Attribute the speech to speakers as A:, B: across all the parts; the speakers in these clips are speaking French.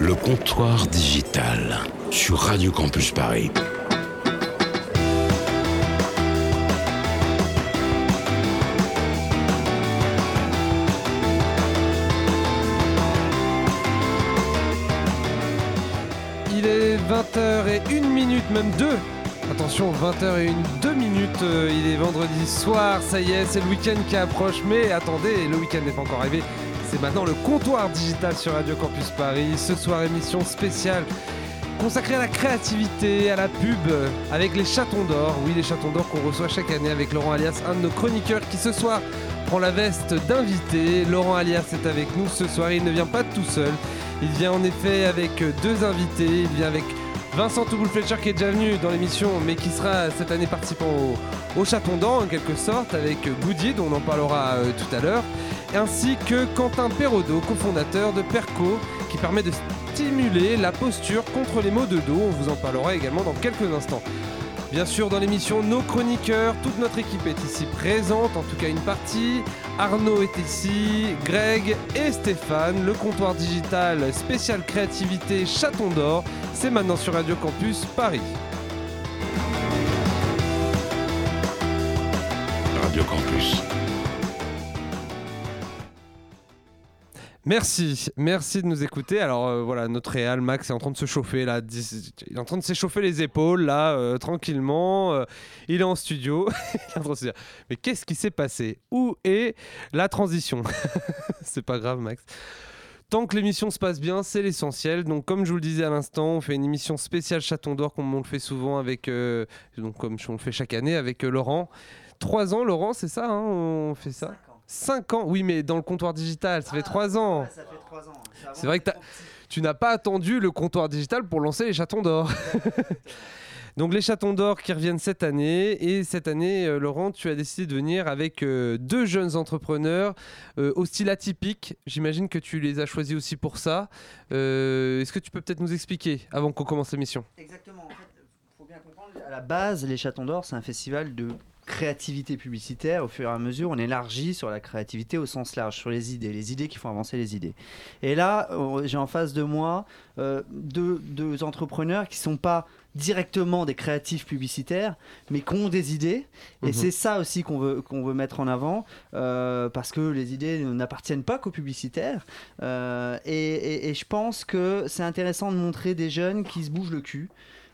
A: Le comptoir digital sur Radio Campus Paris.
B: Il est 20h et 1 minute, même 2. Attention, 20h et 1, 2 minutes. euh, il est vendredi soir, ça y est, c'est le week-end qui approche. Mais attendez, le week-end n'est pas encore arrivé. C'est maintenant le comptoir digital sur Radio Campus Paris. Ce soir, émission spéciale consacrée à la créativité, à la pub, avec les chatons d'or. Oui, les chatons d'or qu'on reçoit chaque année avec Laurent Alias, un de nos chroniqueurs qui ce soir prend la veste d'invité. Laurent Alias est avec nous ce soir. Il ne vient pas tout seul. Il vient en effet avec deux invités. Il vient avec Vincent Touboul-Fletcher qui est déjà venu dans l'émission, mais qui sera cette année participant au, au Chaton d'Or en quelque sorte, avec Goody, dont on en parlera euh, tout à l'heure, ainsi que Quentin Perrodo, cofondateur de Perco, qui permet de stimuler la posture contre les maux de dos. On vous en parlera également dans quelques instants. Bien sûr, dans l'émission, nos chroniqueurs, toute notre équipe est ici présente, en tout cas une partie. Arnaud est ici, Greg et Stéphane. Le comptoir digital spécial créativité Chaton d'Or, c'est maintenant sur Radio Campus Paris. Merci, merci de nous écouter. Alors euh, voilà, notre réal Max est en train de se chauffer là, il est en train de s'échauffer les épaules là, euh, tranquillement. Euh, il est en studio, il est en train de se dire, mais qu'est-ce qui s'est passé? Où est la transition? C'est pas grave Max. Tant que l'émission se passe bien, c'est l'essentiel. Donc, comme je vous le disais à l'instant, on fait une émission spéciale Chaton d'Or, comme on le fait souvent avec, donc comme on le fait chaque année avec Laurent. Trois ans, Laurent, c'est ça hein, On fait ça? Cinq ans Oui, mais dans le comptoir digital, ça fait trois ans.
C: Ça fait 3 ans.
B: C'est vrai que Tu n'as pas attendu le comptoir digital pour lancer les chatons d'or. Donc les chatons d'or qui reviennent cette année. Et cette année, euh, Laurent, tu as décidé de venir avec euh, deux jeunes entrepreneurs euh, au style atypique. J'imagine que tu les as choisis aussi pour ça. Est-ce que tu peux peut-être nous expliquer avant qu'on commence l'émission?
C: Exactement. En fait. À la base, les Chatons d'Or, c'est un festival de créativité publicitaire. Au fur et à mesure, on élargit sur la créativité au sens large, sur les idées, les idées qui font avancer les idées. Et là, euh, j'ai en face de moi euh, deux, deux entrepreneurs qui sont pas directement des créatifs publicitaires, mais qui ont des idées. Et
B: Mhm.
C: c'est ça aussi qu'on veut, qu'on veut mettre en avant, euh, parce que les idées n'appartiennent pas qu'aux publicitaires. Euh, et, et- et je pense que c'est intéressant de montrer des jeunes qui se bougent le cul.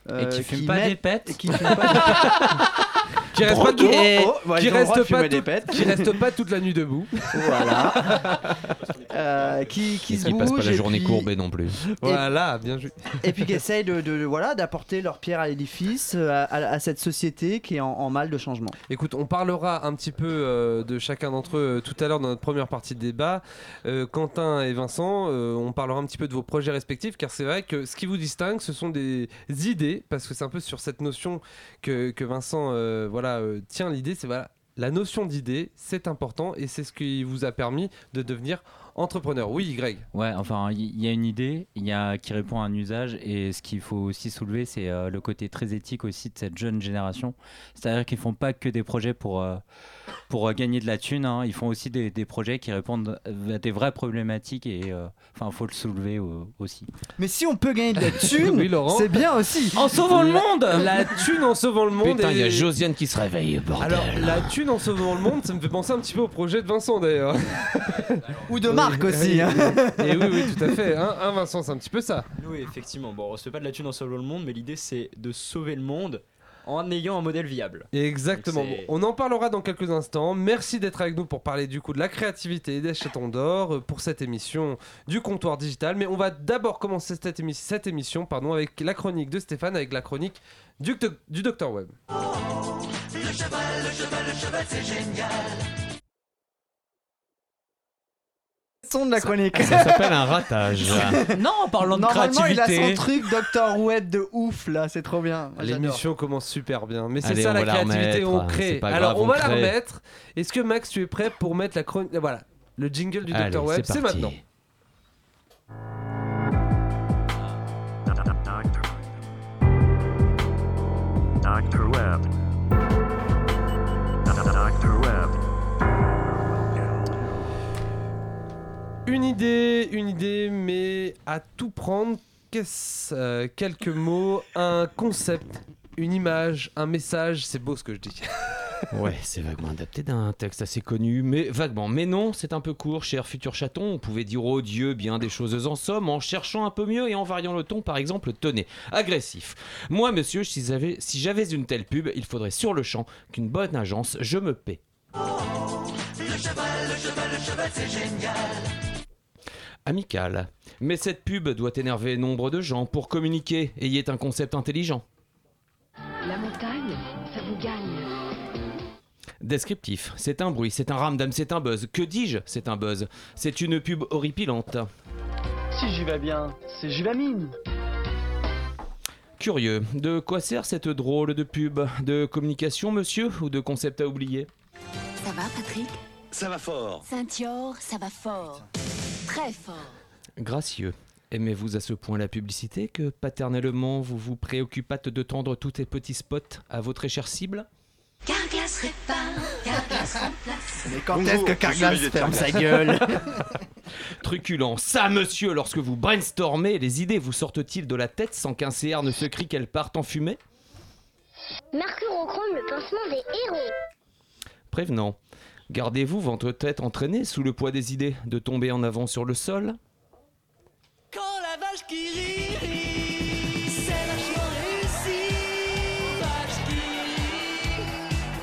D: Et
C: euh,
D: qui fument pas des pètes.
C: et qui fument pas des
B: Qui reste pas, tout-
C: Oh, voilà,
B: qui reste
C: de
B: pas
C: des
B: tout-
C: pètes.
B: qui reste pas toute la nuit debout.
C: Voilà. Euh, qui qui
D: Et
C: se
D: qui passe pas la
C: et
D: journée
C: puis-
D: courbée non plus.
B: Voilà, bien joué.
C: et puis qui essayent de, de- de- voilà d'apporter leur pierre à l'édifice euh, à, à- à cette société qui est en, en mal de changement.
B: Écoute, on parlera un petit peu euh, de chacun d'entre eux tout à l'heure dans notre première partie de débat. Euh, Quentin et Vincent, euh, on parlera un petit peu de vos projets respectifs, car c'est vrai que ce qui vous distingue, ce sont des idées, parce que c'est un peu sur cette notion que, Vincent euh, euh, tient l'idée, c'est voilà, la notion d'idée, c'est important, et c'est ce qui vous a permis de devenir entrepreneur. Oui, Greg.
D: Ouais, enfin, il y, y a une idée il y a, qui répond à un usage et ce qu'il faut aussi soulever, c'est euh, le côté très éthique aussi de cette jeune génération. C'est-à-dire qu'ils font pas que des projets pour, euh, pour euh, gagner de la thune, hein. ils font aussi des, des projets qui répondent à des vraies problématiques et euh, enfin, faut le soulever euh, aussi.
C: Mais si on peut gagner de la thune,
B: Oui,
C: c'est bien aussi.
D: En sauvant le monde
B: La thune en sauvant le monde.
E: Putain, il y a Josiane qui se réveille, bordel.
B: Alors, la thune en sauvant le monde, ça me fait penser un petit peu au projet de Vincent d'ailleurs.
C: Ou de Marc aussi. hein.
B: Et oui, oui, tout à fait. Hein, hein, Vincent, c'est un petit peu ça.
F: Oui, effectivement. Bon, on se fait pas de la thune en sauvant le monde, mais l'idée c'est de sauver le monde en ayant un modèle viable.
B: Exactement.
F: C'est-
B: Bon, on en parlera dans quelques instants. Merci d'être avec nous pour parler du coup de la créativité et des chatons d'or euh, pour cette émission du comptoir digital. Mais on va d'abord commencer cette, émi- cette émission pardon, avec la chronique de Stéphane, avec la chronique du, doc- du Dr Web.
C: Son de la chronique.
E: Ça s'appelle un ratage.
D: Non, en parlant de
C: Normalement, il a
D: créativité.
C: son truc Dr. Web de ouf là, c'est trop bien.
B: L'émission commence super bien. Mais c'est ça la créativité, on crée. Alors on
E: on
B: va la remettre. Est-ce que Max, tu es prêt pour mettre la chronique Voilà, le jingle du Dr Web, c'est maintenant.
G: Dr. Web.
B: Une idée, une idée, mais à tout prendre, qu'est-ce euh, quelques mots, un concept, une image, un message, c'est beau ce que je dis.
E: Ouais, c'est vaguement adapté d'un texte assez connu, mais vaguement. Mais non, c'est un peu court, cher futur chaton. On pouvait dire oh Dieu bien des choses en somme en cherchant un peu mieux et en variant le ton, par exemple, tenez, agressif. Moi, monsieur, si j'avais si j'avais une telle pub, il faudrait sur le champ qu'une bonne agence, je me paie. Amical. Mais cette pub doit énerver nombre de gens pour communiquer et y est un concept intelligent.
H: La montagne, ça vous gagne.
E: Descriptif, c'est un bruit, c'est un ramdam, c'est un buzz. Que dis-je? C'est un buzz. C'est une pub horripilante.
I: Si j'y vais bien, c'est Juvamine.
E: Curieux, de quoi sert cette drôle de pub? De communication, monsieur, ou de concept à oublier?
H: Ça va, Patrick?
A: Ça va fort.
H: Saint-Yor, ça va fort. Très fort.
E: Gracieux. Aimez-vous à ce point la publicité que paternellement vous vous préoccupâtes de tendre tous tes petits spots à votre chère cible?
H: Carglass répare, Carglass remplace.
C: Mais quand est-ce que Carglass ferme sa gueule?
E: Truculent, ça monsieur, lorsque vous brainstormez, les idées vous sortent-ils de la tête sans qu'un CR ne se crie qu'elles partent en fumée?
J: Mercurochrome, le pansement des héros.
E: Prévenant, gardez-vous votre tête entraînée sous le poids des idées de tomber en avant sur le sol
I: Quand la vache qui rit, rit, c'est vachement réussi. Vache qui rit.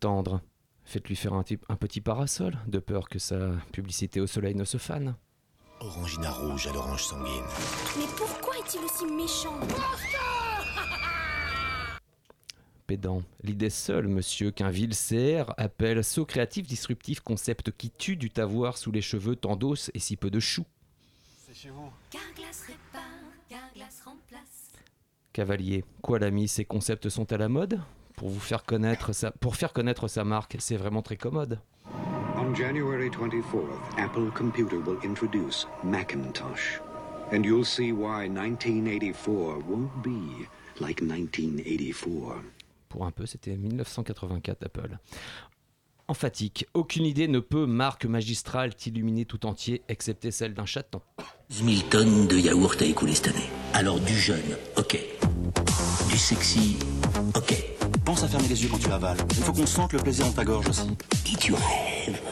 E: Tendre, faites-lui faire un, type- un petit parasol, de peur que sa publicité au soleil ne se fane.
A: Orangina rouge à l'orange sanguine.
J: Mais pourquoi est-il aussi méchant?
E: Pédant, l'idée seule, monsieur, qu'un vil CR appelle saut créatif disruptif concept qui tue du t'avoir sous les cheveux tant d'os et si peu de choux.
H: Carglass répare, Carglass remplace.
E: Cavalier, quoi l'ami, ces concepts sont à la mode? Pour vous faire connaître sa, pour faire connaître sa marque, c'est vraiment très commode.
K: On January 24th, Apple Computer will introduce Macintosh. And you'll see why 1984 won't be like 1984.
E: Pour un peu, c'était 1984 Apple. Emphatique, aucune idée ne peut, marque magistrale, t'illuminer tout entier, excepté celle d'un chaton.
A: 10 000 tonnes de yaourt à écouler cette année. Alors du jeune, ok. Du sexy, ok.
L: Pense à fermer les yeux quand tu avales. Il faut qu'on sente le plaisir dans ta gorge aussi.
A: Et tu rêves.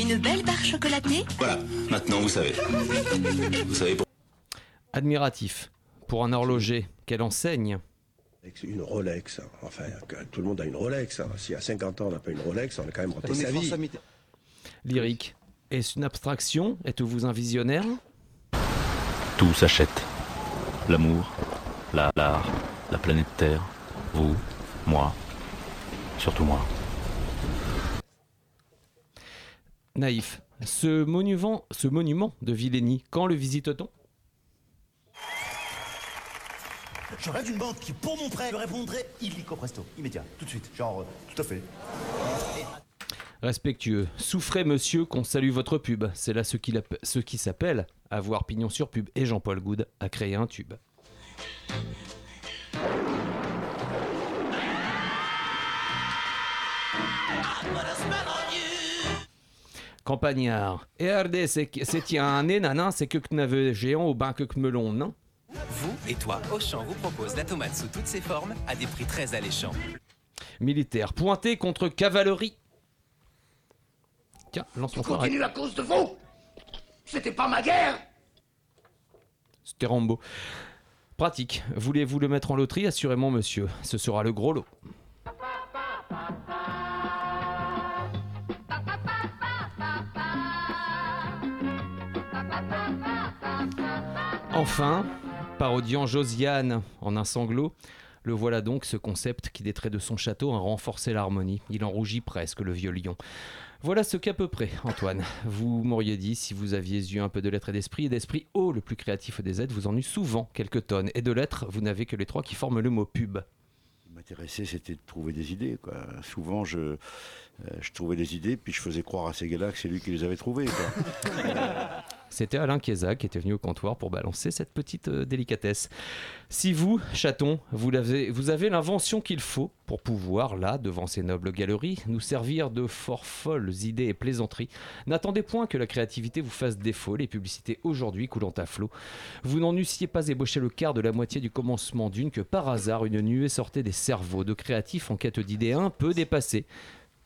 H: Une belle barre chocolatée
L: Voilà, maintenant vous savez. Vous savez pour...
E: Admiratif, pour un horloger, quelle enseigne?
M: Une Rolex, hein. enfin, tout le monde a une Rolex. hein. Si à 50 ans on n'a pas une Rolex, on a quand même raté sa vie.
E: Lyrique, est-ce une abstraction? Êtes-vous un visionnaire?
N: Tout s'achète. L'amour, la- l'art, la planète Terre, vous, moi, surtout moi.
E: Naïf, ce monument, ce monument de Villény, quand le visite-t-on?
L: Je rêve d'une banque qui, pour mon prêt, me répondrait illico presto, immédiat, tout de suite, genre, euh, tout à fait.
E: Respectueux, souffrez monsieur qu'on salue votre pub. C'est là ce qui, ce qui s'appelle avoir pignon sur pub. Et Jean-Paul Goud a créé un tube. Campagnard. Et RD, c'est que- c'est un nanan, c'est que knave géant au bain que melon, non?
O: Vous et toi, Auchan vous propose la tomate sous toutes ses formes à des prix très alléchants.
E: Militaire, pointé contre cavalerie. Tiens, lance mon foire.
P: à cause de vous? C'était pas ma guerre
E: C'était Rambo. Pratique. Voulez-vous le mettre en loterie? Assurément, monsieur. Ce sera le gros lot. Enfin, parodiant Josiane en un sanglot, le voilà donc ce concept qui, des traits de son château, a renforcé l'harmonie. Il en rougit presque, le vieux lion. Voilà ce qu'à peu près, Antoine. Vous m'auriez dit, si vous aviez eu un peu de lettres et d'esprit, et d'esprit haut, le plus créatif des êtres, vous en eûtes souvent quelques tonnes. Et de lettres, vous n'avez que les trois qui forment le mot pub.
Q: m'intéressait, c'était de trouver des idées. Quoi. Souvent, je, euh, je trouvais des idées, puis je faisais croire à ces gars-là que c'est lui qui les avait trouvées. quoi.
E: C'était Alain Chiesa qui était venu au comptoir pour balancer cette petite euh, délicatesse. Si vous, chaton, vous, l'avez- vous avez l'invention qu'il faut pour pouvoir, là, devant ces nobles galeries, nous servir de fort folles idées et plaisanteries, n'attendez point que la créativité vous fasse défaut, les publicités aujourd'hui coulant à flot. Vous n'en eussiez pas ébauché le quart de la moitié du commencement d'une que par hasard une nuée sortait des cerveaux de créatifs en quête d'idées un peu dépassées.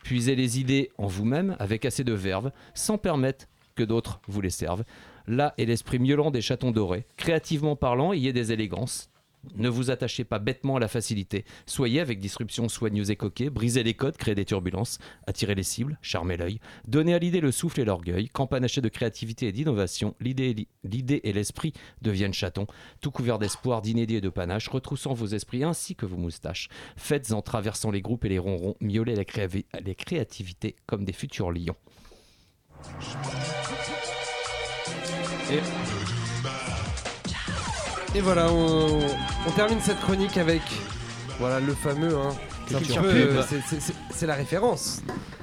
E: Puisez les idées en vous-même avec assez de verve, sans permettre que d'autres vous les servent. Là est l'esprit miaulant des chatons dorés. Créativement parlant, y a des élégances. Ne vous attachez pas bêtement à la facilité. Soyez avec disruption soigneuse et coquée, brisez les codes, créez des turbulences, attirez les cibles, charmez l'œil, donnez à l'idée le souffle et l'orgueil, campanaché de créativité et d'innovation, l'idée et l'esprit deviennent chatons, tout couvert d'espoir, d'inédit et de panache, retroussant vos esprits ainsi que vos moustaches. Faites en traversant les groupes et les ronrons, miauler créavi- les créativités comme des futurs lions.
B: Et, et voilà, on, on termine cette chronique avec voilà le fameux. Hein, c'est euh, c'est- c'est- la référence.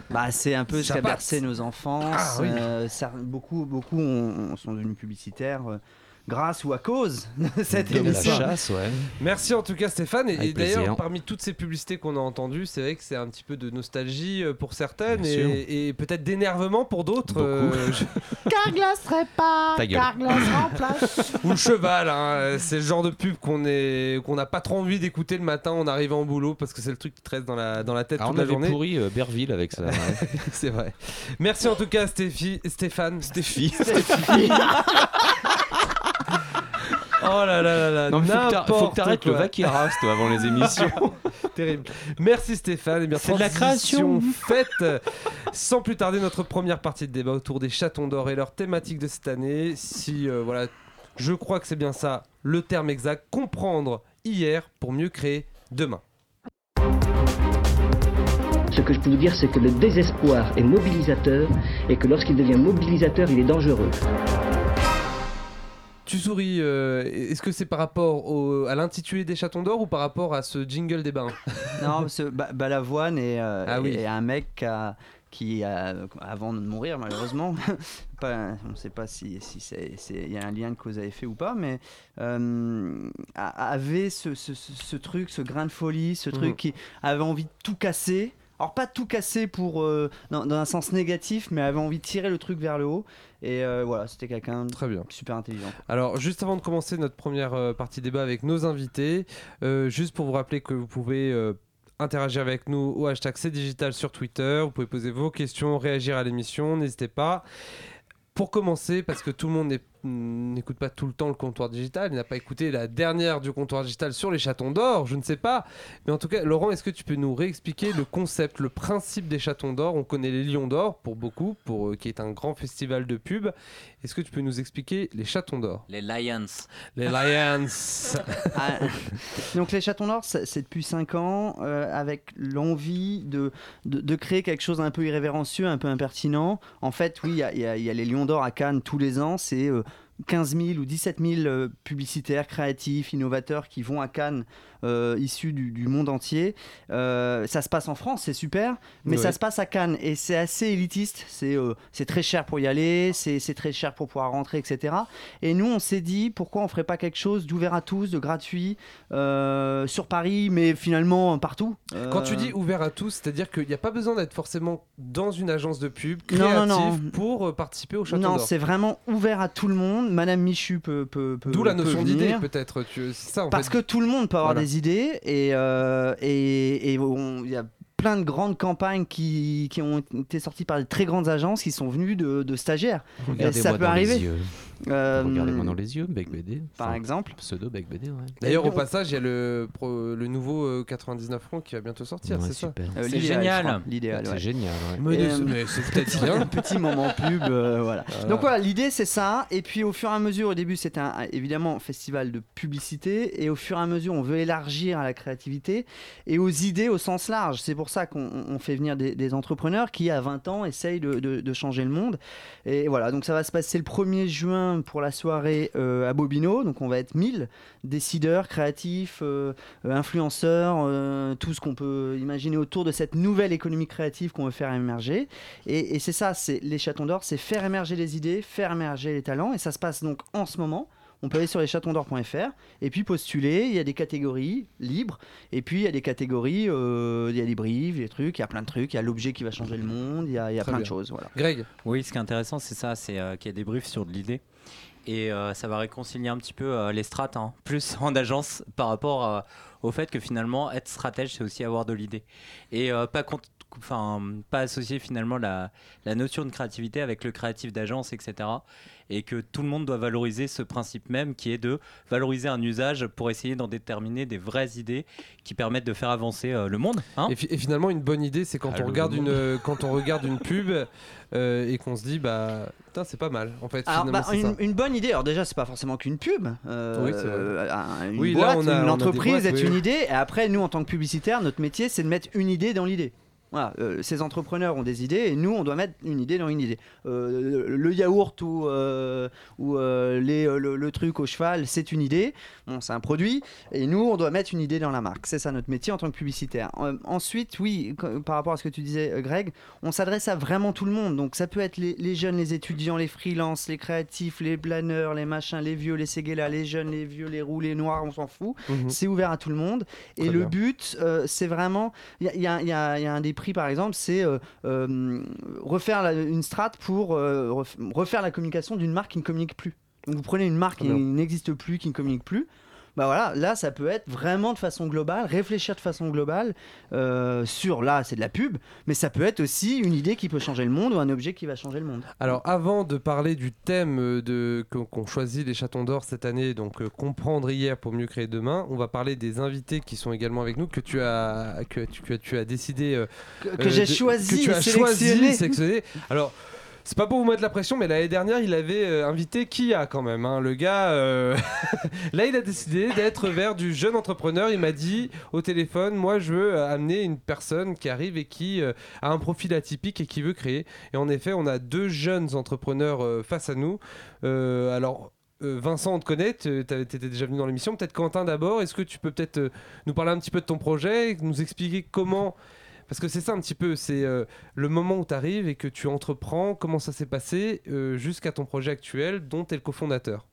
C: Bah, c'est un peu ce bercé nos enfances.
B: Ah, oui.
C: euh, beaucoup, beaucoup ont- ont- sont devenus publicitaires euh, grâce ou à cause de cette
E: De la
C: émission.
E: chasse, ouais.
B: Merci en tout cas Stéphane. Et, d'ailleurs, parmi toutes ces publicités qu'on a entendues, c'est vrai que c'est un petit peu de nostalgie euh, pour certaines et, et peut-être d'énervement pour d'autres. Euh, je-
R: Carglass répare. Carglass remplace.
B: Ou le cheval, hein, c'est le genre de pub qu'on est qu'on n'a pas trop envie d'écouter le matin en arrivant au boulot parce que c'est le truc qui te reste dans la, dans la tête
E: Ah,
B: toute
E: on
B: la
E: avait
B: journée.
E: pourri euh, Berville avec ça. ouais.
B: c'est vrai. Merci en tout cas Stéphie, Stéphane.
E: Stéphie.
B: Oh là là là là.
E: Non, mais faut que t'arrêtes le toi, avant les émissions.
B: Terrible. Merci Stéphane. Et bien,
E: C'est de la création.
B: faite. Sans plus tarder, notre première partie de débat autour des chatons d'or et leur thématique de cette année. Si, euh, voilà, je crois que c'est bien ça, le terme exact. Comprendre hier pour mieux créer demain.
S: Ce que je peux vous dire, c'est que le désespoir est mobilisateur et que lorsqu'il devient mobilisateur, il est dangereux.
B: Tu souris, euh, est-ce que c'est par rapport au- à l'intitulé des chatons d'or ou par rapport à ce jingle des bains
C: Non, que Ba- Balavoine est, euh,
B: Ah oui.
C: est un mec qui, a- qui a- avant de mourir malheureusement, pas, on ne sait pas si si c'est- c'est- il y a un lien de cause à effet ou pas, mais euh, avait ce, ce- ce- ce truc, ce grain de folie, ce truc
B: Mhm.
C: qui avait envie de tout casser. Alors pas tout casser pour dans, dans un sens négatif, mais avait envie de tirer le truc vers le haut. Et euh, voilà, c'était quelqu'un
B: Très bien.
C: super intelligent.
B: Alors, juste avant de commencer notre première euh, partie débat avec nos invités, euh, juste pour vous rappeler que vous pouvez interagir avec nous au hashtag C'est Digital sur Twitter, vous pouvez poser vos questions, réagir à l'émission, n'hésitez pas. Pour commencer, parce que tout le monde n'est- n'écoute pas tout le temps le comptoir digital, il n'a pas écouté la dernière du comptoir digital sur les chatons d'or, je ne sais pas. Mais en tout cas, Laurent, est-ce que tu peux nous réexpliquer le concept, le principe des chatons d'or? On connaît les Lions d'or pour beaucoup, pour, euh, qui est un grand festival de pub. Est-ce que tu peux nous expliquer les chatons d'or?
D: Les Lions.
B: Les Lions.
C: Ah, donc les chatons d'or, c'est depuis 5 ans, euh, avec l'envie de, de, de créer quelque chose un peu irrévérencieux, un peu impertinent. En fait, oui, y y il y a les Lions d'or à Cannes tous les ans, c'est euh, 15 000 ou 17 000 euh, publicitaires, créatifs, innovateurs qui vont à Cannes, euh, issus du, du monde entier. Euh, ça se passe en France, c'est super, mais
B: Ouais.
C: ça se passe à Cannes et c'est assez élitiste. C'est euh, très cher pour y aller, c'est très cher pour pouvoir rentrer, etc. Et nous, on s'est dit pourquoi on ferait pas quelque chose d'ouvert à tous, de gratuit, euh, sur Paris, mais finalement partout.
B: Quand tu dis ouvert à tous, c'est-à-dire qu'il n'y a pas besoin d'être forcément dans une agence de pub créative
C: non, non.
B: pour participer au Château
C: non, c'est vraiment ouvert à tout le monde. Madame Michu peut. peut, peut
B: D'où la notion d'idée, peut-être. ça, en
C: Parce
B: fait.
C: que tout le monde peut avoir
B: Voilà.
C: des idées et euh, et et on- il y a plein de grandes campagnes qui, qui ont été sorties par des très grandes agences qui sont venues de, de stagiaires. Et ça peut arriver. Euh,
E: Regardez-moi dans les yeux, Bec BD.
C: Par exemple.
E: Pseudo Bec BD, ouais.
B: D'ailleurs, au passage, il y a le, pro- le nouveau euh, 99 francs qui va bientôt sortir,
E: Ouais,
B: c'est ça
E: super.
C: Euh,
D: C'est génial.
C: L'idéal.
E: C'est génial, ouais.
B: Mais,
C: euh,
B: c'est peut-être bien.
C: un petit moment pub, euh, voilà.
B: Voilà.
C: Donc voilà, l'idée c'est ça. Et puis au fur et à mesure, au début c'était un, évidemment un festival de publicité, et au fur et à mesure on veut élargir à la créativité et aux idées au sens large. C'est pour ça qu'on on fait venir des, des entrepreneurs qui, à 20 ans, essayent de, de- de changer le monde. Et voilà, donc ça va se passer le 1er juin pour la soirée euh, à Bobino. Donc on va être 1000 décideurs, créatifs, euh, euh, influenceurs, euh, tout ce qu'on peut imaginer autour de cette nouvelle économie créative qu'on veut faire émerger. Et, et c'est ça, c'est les chatons d'or, c'est faire émerger les idées, faire émerger les talents. Et ça se passe donc en ce moment. On peut aller sur leschatondor.fr et puis postuler. Il y a des catégories libres. Et puis il y a des catégories, euh, il y a des briefs, des trucs, il y a plein de trucs. Il y a l'objet qui va changer le monde, il y a, il y a
B: Très
C: plein de choses. Voilà.
B: Greg?
D: Oui, ce qui est intéressant, c'est ça, c'est euh, qu'il y a des briefs sur de l'idée. Et euh, ça va réconcilier un petit peu euh, les strates, hein, plus en agence, par rapport euh, au fait que finalement, être stratège, c'est aussi avoir de l'idée. Et pas, enfin, pas associer finalement la notion de créativité avec le créatif d'agence, etc. Et que tout le monde doit valoriser ce principe même qui est de valoriser un usage pour essayer d'en déterminer des vraies idées qui permettent de faire avancer euh, le monde. hein.
B: Et, fi- et finalement, une bonne idée, c'est quand,
D: Ah,
B: on regarde une, euh, quand on regarde une pub euh, et qu'on se dit, bah, c'est pas mal. En fait,
C: Alors, bah,
B: ça.
C: une, bonne idée, alors déjà, c'est pas forcément qu'une pub. euh,
B: Oui,
C: une
B: Oui,
C: boîte,
B: on a
C: une entreprise
B: boîtes,
C: est
B: oui.
C: une idée. Et après, nous, en tant que publicitaire, notre métier, c'est de mettre une idée dans l'idée. Voilà, euh, ces entrepreneurs ont des idées et nous, on doit mettre une idée dans une idée. Euh, le, yaourt ou, euh, ou les, le, le truc au cheval, c'est une idée. Bon, c'est un produit. Et nous, on doit mettre une idée dans la marque. C'est ça notre métier en tant que publicitaire. Ensuite, oui, par rapport à ce que tu disais, Greg, on s'adresse à vraiment tout le monde. Donc, ça peut être les, les jeunes, les étudiants, les freelances, les créatifs, les planeurs, les machins, les vieux, les séguélas, les jeunes, les vieux, les roux, les noirs, on s'en fout.
B: Mhm.
C: C'est ouvert à tout le monde. Et le but, c'est vraiment. Il y a, il y a- il y a- il y a un des par exemple, c'est euh, euh, refaire la- une strate pour euh, ref- refaire la communication d'une marque qui ne communique plus. Donc, vous prenez une marque
B: Très
C: qui
B: bien.
C: n'existe plus, qui ne communique plus. Bah voilà, là ça peut être vraiment de façon globale, réfléchir de façon globale euh, sur là c'est de la pub, mais ça peut être aussi une idée qui peut changer le monde ou un objet qui va changer le monde.
B: Alors, avant de parler du thème euh, de qu'on choisit les chatons d'or cette année, donc euh, comprendre hier pour mieux créer demain, on va parler des invités qui sont également avec nous que tu as que tu, que tu as décidé euh,
C: Que- que j'ai choisi
B: que tu as
C: sélectionné.
B: choisi, sélectionné. Alors. C'est pas pour vous mettre la pression, mais l'année dernière, il avait euh, invité Kia quand même. hein. Le gars, euh, là, il a décidé d'être vers du jeune entrepreneur. Il m'a dit au téléphone, moi, je veux euh, amener une personne qui arrive et qui euh, a un profil atypique et qui veut créer. Et en effet, on a deux jeunes entrepreneurs face à nous. Alors. Vincent, on te connaît, tu étais déjà venu dans l'émission. Peut-être Quentin d'abord. Est-ce que tu peux peut-être nous parler un petit peu de ton projet, nous expliquer comment parce que c'est ça un petit peu, c'est euh, le moment où tu arrives et que tu entreprends, comment ça s'est passé euh, jusqu'à ton projet actuel dont tu es le cofondateur.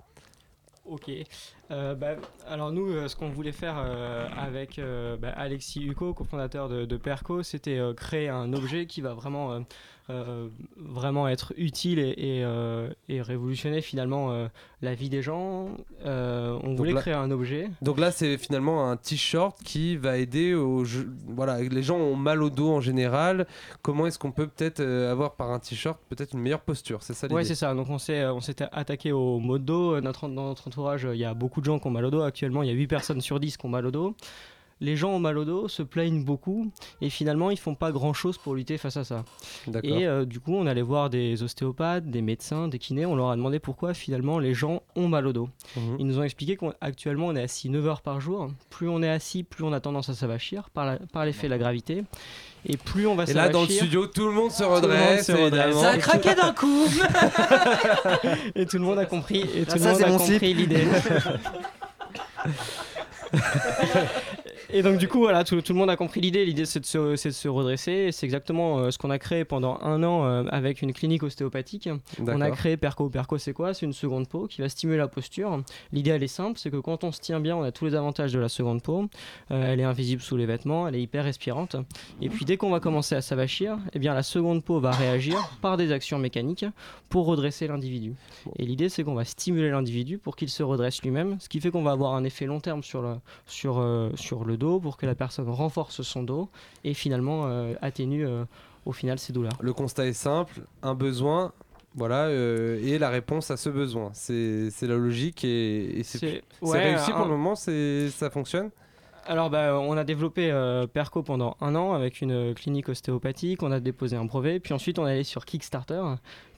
F: Ok. Euh, bah, alors nous, euh, ce qu'on voulait faire euh, avec bah, Alexis Huco, cofondateur de, de Perco, c'était créer un objet qui va vraiment, vraiment être utile et, et, et révolutionner finalement la vie des gens. On voulait
B: là-
F: créer un objet.
B: Donc là, c'est finalement un t-shirt qui va aider aux Voilà, les gens ont mal au dos en général. Comment est-ce qu'on peut peut-être avoir par un t-shirt peut-être une meilleure posture? C'est ça l'idée
F: Ouais, c'est ça. Donc on s'est on s'était attaqué au maux de dos. Notre, dans notre entourage, il y a beaucoup de gens qui ont mal au dos. Actuellement, il y a 8 personnes sur 10 qui ont mal au dos. Les gens ont mal au dos, se plaignent beaucoup et finalement ils font pas grand chose pour lutter face à ça. Et euh, du coup, on allait voir des ostéopathes, des médecins, des kinés. On leur a demandé pourquoi finalement les gens ont mal au dos.
B: Mhm.
F: Ils nous ont expliqué qu'actuellement on est assis 9 heures par jour. Plus on est assis, plus on a tendance à s'avachir par par l'effet de la gravité. Et plus on va
B: Et là, dans le studio, tout le monde se
F: Tout le monde
B: redresse,
F: se redresse.
B: évidemment.
F: Ça a craqué
D: d'un coup
F: Et tout le monde a compris, et tout
C: Ah,
F: le
C: ça,
F: monde
C: c'est
F: a compris l'idée. Et donc du coup voilà tout, tout le monde a compris l'idée. L'idée c'est de, se- c'est de se redresser. C'est exactement euh, ce qu'on a créé pendant un an euh, avec une clinique ostéopathique. On a créé Perco. Perco c'est quoi? C'est une seconde peau qui va stimuler la posture. L'idée elle est simple, c'est que quand on se tient bien, on a tous les avantages de la seconde peau. Euh, elle est invisible sous les vêtements, elle est hyper respirante. Et puis dès qu'on va commencer à s'avachir, eh bien la seconde peau va réagir par des actions mécaniques pour redresser l'individu. Et l'idée c'est qu'on va stimuler l'individu pour qu'il se redresse lui-même, ce qui fait qu'on va avoir un effet long terme sur le, sur, euh, sur le dos pour que la personne renforce son dos et finalement euh, atténue euh, au final ses douleurs.
B: Le constat est simple, un besoin, voilà, euh, et la réponse à ce besoin. C'est la logique et, et c'est
F: ouais,
B: réussi
F: un-
B: pour le moment, ça fonctionne?
F: Alors, bah, on a développé euh, Perco pendant un an avec une clinique ostéopathique. On a déposé un brevet. Puis ensuite, on est allé sur Kickstarter,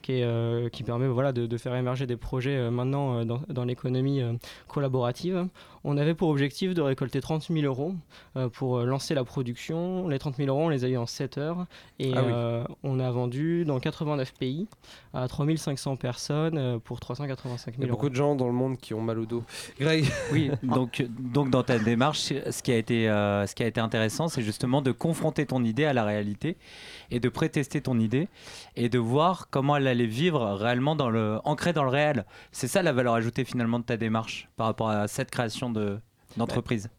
F: qui, est, euh, qui permet voilà, de, de faire émerger des projets euh, maintenant euh, dans, dans l'économie euh, collaborative. On avait pour objectif de récolter 30 000 euros euh, pour lancer la production. Les 30 000 euros, on les a eu en 7 heures. Et
B: Ah oui.
F: euh, on a vendu dans 89 pays à 3500 personnes euh, pour 385
B: Il y
F: 000
B: a
F: euros.
B: beaucoup de gens dans le monde qui ont mal au dos. Greg
D: Oui, donc, donc dans ta démarche, ce qui a été, euh, ce qui a été intéressant, c'est justement de confronter ton idée à la réalité et de prétester ton idée et de voir comment elle allait vivre réellement dans le, ancrée dans le réel. C'est ça la valeur ajoutée finalement de ta démarche par rapport à cette création de, d'entreprise?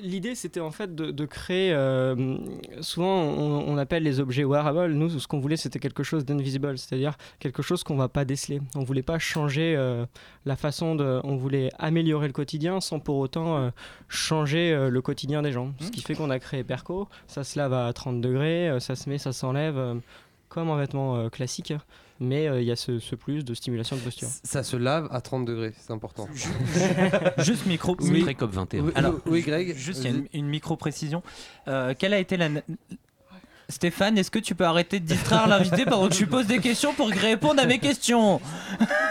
F: L'idée, c'était en fait de, de créer. euh, souvent, on, on appelle les objets wearable. Nous, ce qu'on voulait, c'était quelque chose d'invisible, c'est-à-dire quelque chose qu'on va pas déceler. On voulait pas changer euh, la façon de. On voulait améliorer le quotidien sans pour autant euh, changer le quotidien des gens. Ce qui fait qu'on a créé Perco. Ça se lave à 30 degrés, ça se met, ça s'enlève, comme un vêtement euh, classique. Mais euh, il y a ce, ce plus de stimulation de posture.
B: Ça se lave à 30 degrés, c'est important.
D: Juste micro.
E: C'est très COP 21.
B: Oui,
D: Alors,
B: oui, Greg.
D: Juste il y a une, une micro-précision. Euh, quelle a été la. Stéphane, est-ce que tu peux arrêter de distraire l'invité pendant que je lui pose des questions pour qu'il réponde à mes questions?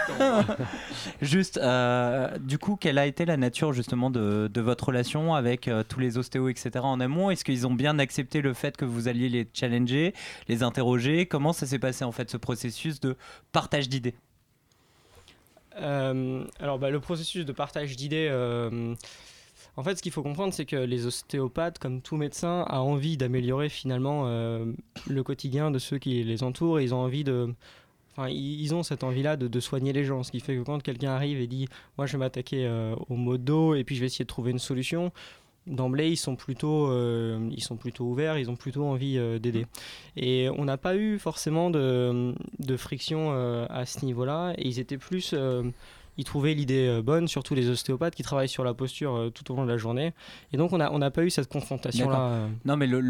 D: Juste, euh, du coup, quelle a été la nature justement de, de votre relation avec euh, tous les ostéos, etc. en amont? Est-ce qu'ils ont bien accepté le fait que vous alliez les challenger, les interroger? Comment ça s'est passé en fait ce processus de partage d'idées?
F: Euh, alors, bah, le processus de partage d'idées. En fait, ce qu'il faut comprendre, c'est que les ostéopathes, comme tout médecin, a envie d'améliorer finalement euh, le quotidien de ceux qui les entourent. Ils ont envie de. Enfin, ils ont cette envie-là de, soigner les gens. Ce qui fait que quand quelqu'un arrive et dit Moi, je vais m'attaquer euh, au maux de dos et puis je vais essayer de trouver une solution, d'emblée, ils sont plutôt, euh, ils sont plutôt ouverts, ils ont plutôt envie d'aider. Et on n'a pas eu forcément de, de friction à ce niveau-là. Et ils étaient plus, ils trouvaient l'idée euh, bonne, surtout les ostéopathes qui travaillent sur la posture euh, tout au long de la journée. Et donc on n'a on pas eu cette confrontation-là.
D: Non, mais le-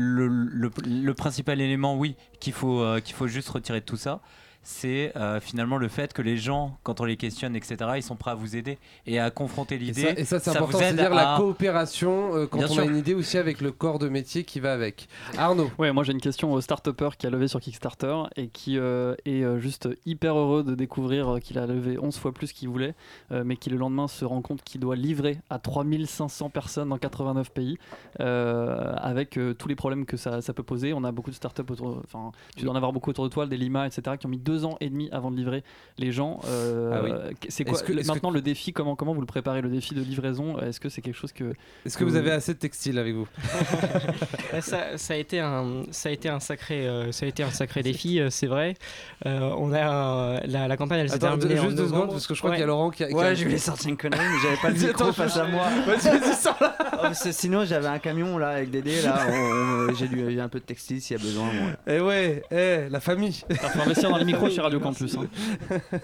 D: le principal élément, oui, qu'il faut, euh, qu'il faut juste retirer de tout ça, c'est euh, finalement le fait que les gens, quand on les questionne, etc., ils sont prêts à vous aider et à confronter l'idée.
B: ça, et ça, c'est important, c'est-à-dire la coopération euh, quand
D: Bien
B: on
D: sûr.
B: a une idée aussi avec le corps de métier qui va avec. Arnaud
T: Ouais, moi j'ai une question au start qui a levé sur Kickstarter et qui euh, est juste hyper heureux de découvrir qu'il a levé 11 fois plus qu'il voulait, euh, mais qui le lendemain se rend compte qu'il doit livrer à 3500 personnes dans 89 pays, euh, avec euh, tous les problèmes que ça, ça peut poser. On a beaucoup de startups autour, enfin, tu dois en avoir beaucoup autour de toi, des Lima, etc., qui ont mis deux ans et demi avant de livrer les gens. Euh,
B: Ah oui.
T: C'est quoi
B: que-
T: maintenant le défi comment, comment vous le préparez, le défi de livraison? Est-ce que c'est quelque chose que.
B: Est-ce que vous avez assez de textile avec vous?
F: Ouais, ça, ça a été un, ça a été un sacré, euh, ça a été un sacré défi, euh, c'est vrai. Euh, on a euh, la, la campagne, elle s'est
B: Attends,
F: terminée
B: deux-
F: en
B: juste deux
F: novembre.
B: secondes, parce que je crois
F: Ouais.
B: qu'il y a Laurent qui a. qui a-
C: Ouais, je voulais sortir une connerie, mais j'avais pas le micro
B: Attends,
C: face
B: je-
C: à moi.
B: Vas-y, vas-y, sors là.
C: Oh, sinon, j'avais un camion là avec Dédé. Là, j'ai lu un peu de textile s'il y a besoin. moi.
B: Eh ouais, eh, la famille.
T: faut investir dans les micros chez Radio Campus. hein.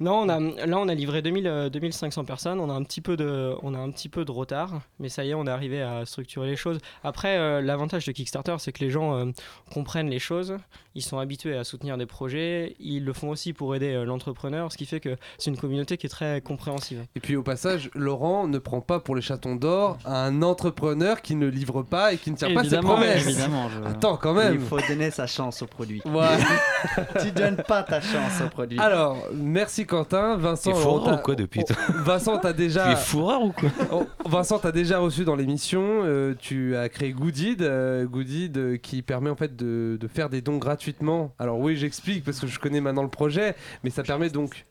F: Non, on a, là on a livré 2000, euh, 2500 personnes, on a, un petit peu de, on a un petit peu de retard, mais ça y est, on est arrivé à structurer les choses. Après, euh, l'avantage de Kickstarter, c'est que les gens euh, comprennent les choses, ils sont habitués à soutenir des projets, ils le font aussi pour aider euh, l'entrepreneur, ce qui fait que c'est une communauté qui est très compréhensive.
B: Et puis au passage, Laurent ne prend pas pour les chatons d'or un entrepreneur qui ne livre pas et qui ne tient pas ses promesses.
F: évidemment, je-
B: Attends, quand même.
C: Il faut donner sa chance au produit.
B: Voilà.
C: tu donnes pas ta chance au produit.
B: Alors, merci Quentin. Vincent,
E: T'es
B: on
E: fourreur
B: t'a-
E: ou quoi depuis
B: on- Vincent, t'as déjà.
E: Tu es fourreur ou quoi
B: Vincent, t'as déjà reçu dans l'émission. euh, tu as créé Goodid, euh, Goodid euh, qui permet en fait de, de faire des dons gratuitement. Alors oui, j'explique parce que je connais maintenant le projet, mais ça permet donc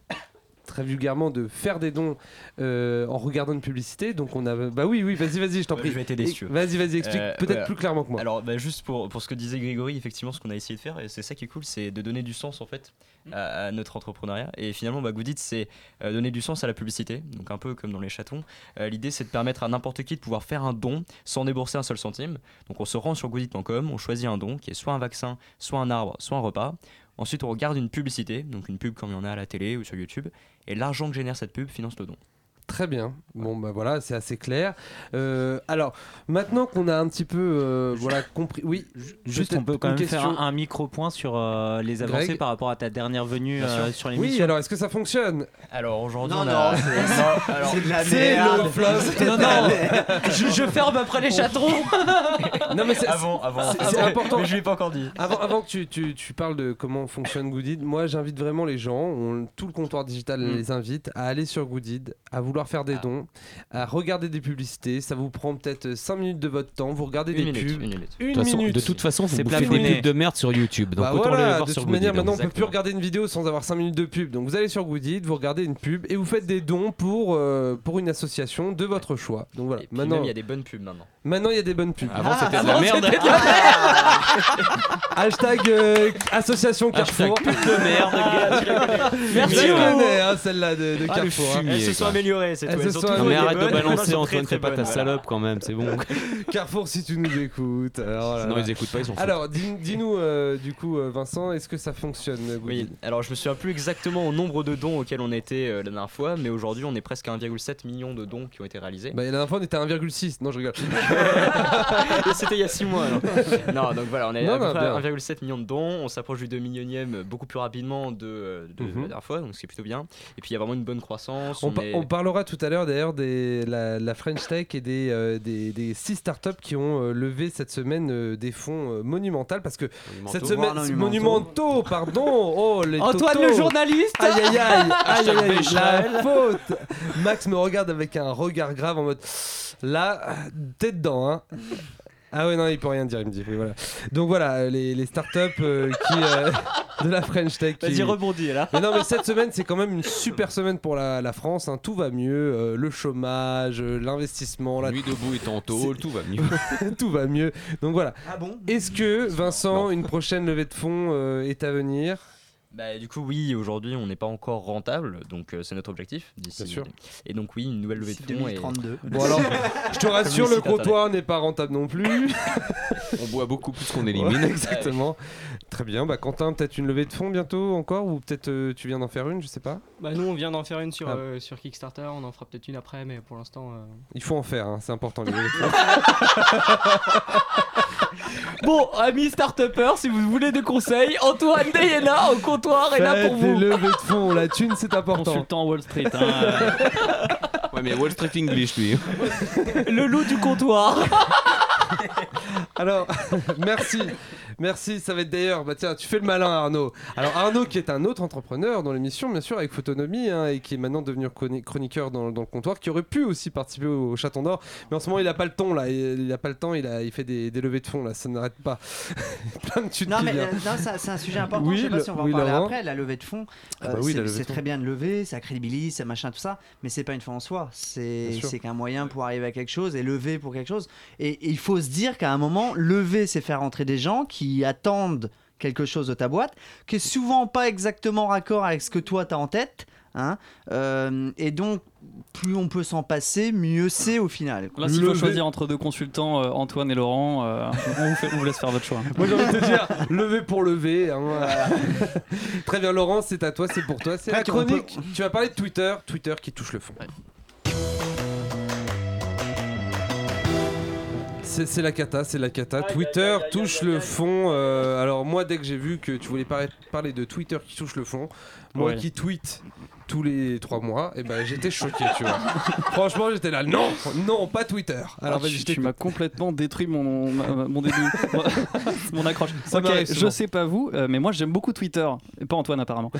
B: très vulgairement de faire des dons euh, en regardant une publicité. Donc on a. Bah oui, oui, vas-y, vas-y, je t'en prie.
U: Je vais t'aider si.
B: Vas-y, vas-y, explique
U: Euh,
B: peut-être
U: ouais.
B: plus clairement que moi.
U: Alors, bah, juste pour, pour ce que disait Grégory, effectivement, ce qu'on a essayé de faire, et c'est ça qui est cool, c'est de donner du sens en fait à, à notre entrepreneuriat. Et finalement, bah, Goodit, c'est euh, donner du sens à la publicité, donc un peu comme dans les chatons. Euh, L'idée, c'est de permettre à n'importe qui de pouvoir faire un don sans débourser un seul centime. Donc, on se rend sur goodit.com, on choisit un don qui est soit un vaccin, soit un arbre, soit un repas. Ensuite, on regarde une publicité, donc une pub comme il y en a à la télé ou sur YouTube, et l'argent que génère cette pub finance le don.
B: Très bien. Bon, bah voilà, c'est assez clair. Euh, alors, maintenant qu'on a un petit peu euh, voilà, compris. Oui,
D: Juste, on peut quand même faire
B: question.
D: un, un micro-point sur euh, les avancées
B: Greg
D: par rapport à ta dernière venue euh, sur l'émission.
B: Oui, alors est-ce que ça fonctionne?
U: Alors aujourd'hui,
C: Non,
U: on
C: non,
U: a.
C: c'est-
U: Non, alors-
C: c'est de la merde. C'est
D: Non, non, je, je ferme après les chatons.
B: Non, mais c'est
U: Avant, avant.
B: c'est- c'est important.
U: Mais je l'ai pas encore dit.
B: Avant, avant que tu, tu, tu parles de comment fonctionne Goodid, moi j'invite vraiment les gens, on- tout le comptoir digital
U: Mm.
B: les invite à aller sur Goodid, à vouloir faire des
U: Ah.
B: dons, à regarder des publicités. Ça vous prend peut-être 5 minutes de votre temps, vous regardez
U: Une
B: des
U: minute,
B: pubs.
U: une minute.
B: Une
E: De toute, façon,
B: minute.
E: de toute façon, vous
D: C'est
E: bouffez des pubs de merde sur YouTube. Donc
B: Bah
E: autant
B: voilà,
E: les voir
B: de
E: sur
B: toute manière,
E: Goodid.
B: maintenant on peut plus
U: Exactement.
B: regarder une vidéo sans avoir 5 minutes de pub. Donc vous allez sur Goodid, vous regardez une pub et vous faites des dons pour, euh, pour une association de votre choix. Donc voilà,
U: Et puis
B: maintenant
U: même, il y a des bonnes pubs maintenant.
B: Maintenant, il y a des bonnes pubs.
E: Avant, c'était de la merde.
B: Hashtag euh, association
E: Hashtag
B: Carrefour.
E: pub de merde, la.
B: Merci, je connais hein, celle-là de, de
E: Ah,
B: Carrefour. hein.
E: fumier,
U: Elles se sont améliorées, c'est
B: Elles
U: sont toujours
E: Mais arrête de balancer, Antoine, fais pas ta salope quand même, c'est bon.
B: Carrefour, si tu nous écoutes. Alors.
E: Sinon, ils écoutent pas, ils sont fous.
B: Alors, dis- dis-nous, euh, du coup, euh, Vincent, est-ce que ça fonctionne
U: Oui, alors je me souviens plus exactement au nombre de dons auxquels on était euh, la dernière fois, mais aujourd'hui on est presque à 1,7 million de dons qui ont été réalisés.
B: Bah, la dernière fois, on était à 1,6. Non, je rigole.
U: Et C'était il y a 6 mois. Non, non donc voilà, on est
B: Non,
U: à peu
B: non,
U: près à
B: bien.
U: 1,7 million de dons. On s'approche du 2 millionième beaucoup plus rapidement de, la dernière fois, donc c'est plutôt bien. Et puis il y a vraiment une bonne croissance.
B: On,
U: On,
B: par-
U: est-
B: on parlera tout à l'heure d'ailleurs de la, la French Tech et des, euh, des, des six startups qui ont euh, levé cette semaine euh, des fonds euh, monumentaux parce que cette semaine monumentaux pardon oh les
D: Antoine
B: totos.
D: le journaliste
B: aïe aïe aïe aïe aïe, aïe, la faute Max me regarde avec un regard grave en mode là t'es dedans hein ah ouais non il peut rien dire il me dit oui, voilà donc voilà les, les startups euh, qui euh, de la French Tech qui-
U: Vas-y, rebondis là.
B: mais non, mais cette semaine, c'est quand même une super semaine pour la, la France. hein. Tout va mieux. euh, le chômage, euh, l'investissement, la...
E: Nuit debout et en tôle, tout va mieux.
B: tout va mieux. Donc voilà.
C: Ah bon?
B: Est-ce que, Vincent, une prochaine levée de fonds euh, est à venir?
U: Bah, du coup, oui, aujourd'hui on n'est pas encore rentable, donc euh, c'est notre objectif d'ici.
B: Bien sûr.
U: Et donc, oui, une nouvelle levée de fonds. Et...
C: 2032.
B: Bon alors, je te rassure,
U: le
B: comptoir n'est pas rentable non plus.
E: On boit beaucoup plus qu'on
B: Ouais,
E: élimine.
B: exactement. Très bien. Bah Quentin, peut-être une levée de fonds bientôt encore ou peut-être euh, tu viens d'en faire une, je sais pas?
F: Bah nous on vient d'en faire une sur,
B: Ah.
F: euh, sur Kickstarter, on en fera peut-être une après, mais pour l'instant... euh,
B: Il faut en faire, hein, c'est important les levées de fonds.
T: Bon, amis start si vous voulez des conseils, Antoine Deyena au comptoir est là
B: Faites
T: pour
B: des
T: vous.
B: levées de fonds, la thune c'est important.
T: Consultant Wall Street, hein,
E: Ouais, mais Wall Street English, lui.
T: le loup du comptoir.
B: Alors, merci. Merci, ça va être d'ailleurs, bah tiens, tu fais le malin Arnaud. Alors Arnaud qui est un autre entrepreneur dans l'émission, bien sûr, avec Photonomie, hein, et qui est maintenant devenu chroni- chroniqueur dans, dans le comptoir, qui aurait pu aussi participer au, au Chaton d'Or, mais en ce moment il a pas le ton là, il, il a pas le temps, il, a, il fait des, des levées de fonds là, ça n'arrête pas. Plein de
C: Non, mais euh, c'est un sujet important.
B: Oui,
C: je sais pas
B: le-
C: si on va
B: oui,
C: en parler après. La levée de fonds,
B: Ah
C: euh,
B: bah oui,
C: c'est- très bien de lever, ça crédibilise, ça machin, tout ça, mais c'est pas une fin en soi. C'est qu'un moyen pour arriver à quelque chose et lever pour quelque chose. Et, et il faut se dire qu'à un moment, lever, c'est faire entrer des gens qui attendent quelque chose de ta boîte, qui est souvent pas exactement raccord avec ce que toi tu as en tête. Hein Euh, et donc, plus on peut s'en passer, mieux c'est au final.
T: Là, s'il faut choisir entre deux consultants, euh, Antoine et Laurent, euh, on, vous fait- on vous laisse faire votre choix.
B: Moi j'ai envie de te dire, lever pour lever. hein, voilà. Très bien Laurent, c'est à toi, c'est pour toi, c'est la
C: peut-
B: chronique. Tu vas parler de Twitter, Twitter qui touche le fond. C'est la cata, c'est la cata. Twitter touche le fond. euh, alors moi, dès que j'ai vu que tu voulais par- parler de Twitter qui touche le fond, moi
T: Ouais.
B: qui tweet tous les trois mois, et ben j'étais choqué, tu vois. Franchement, j'étais là, non, non, pas Twitter. Alors
T: Ah, tu, tu m'as complètement détruit mon, mon début, mon accroche.
B: Ça
T: Ok, je sais pas vous, euh, mais moi j'aime beaucoup Twitter, et pas Antoine apparemment.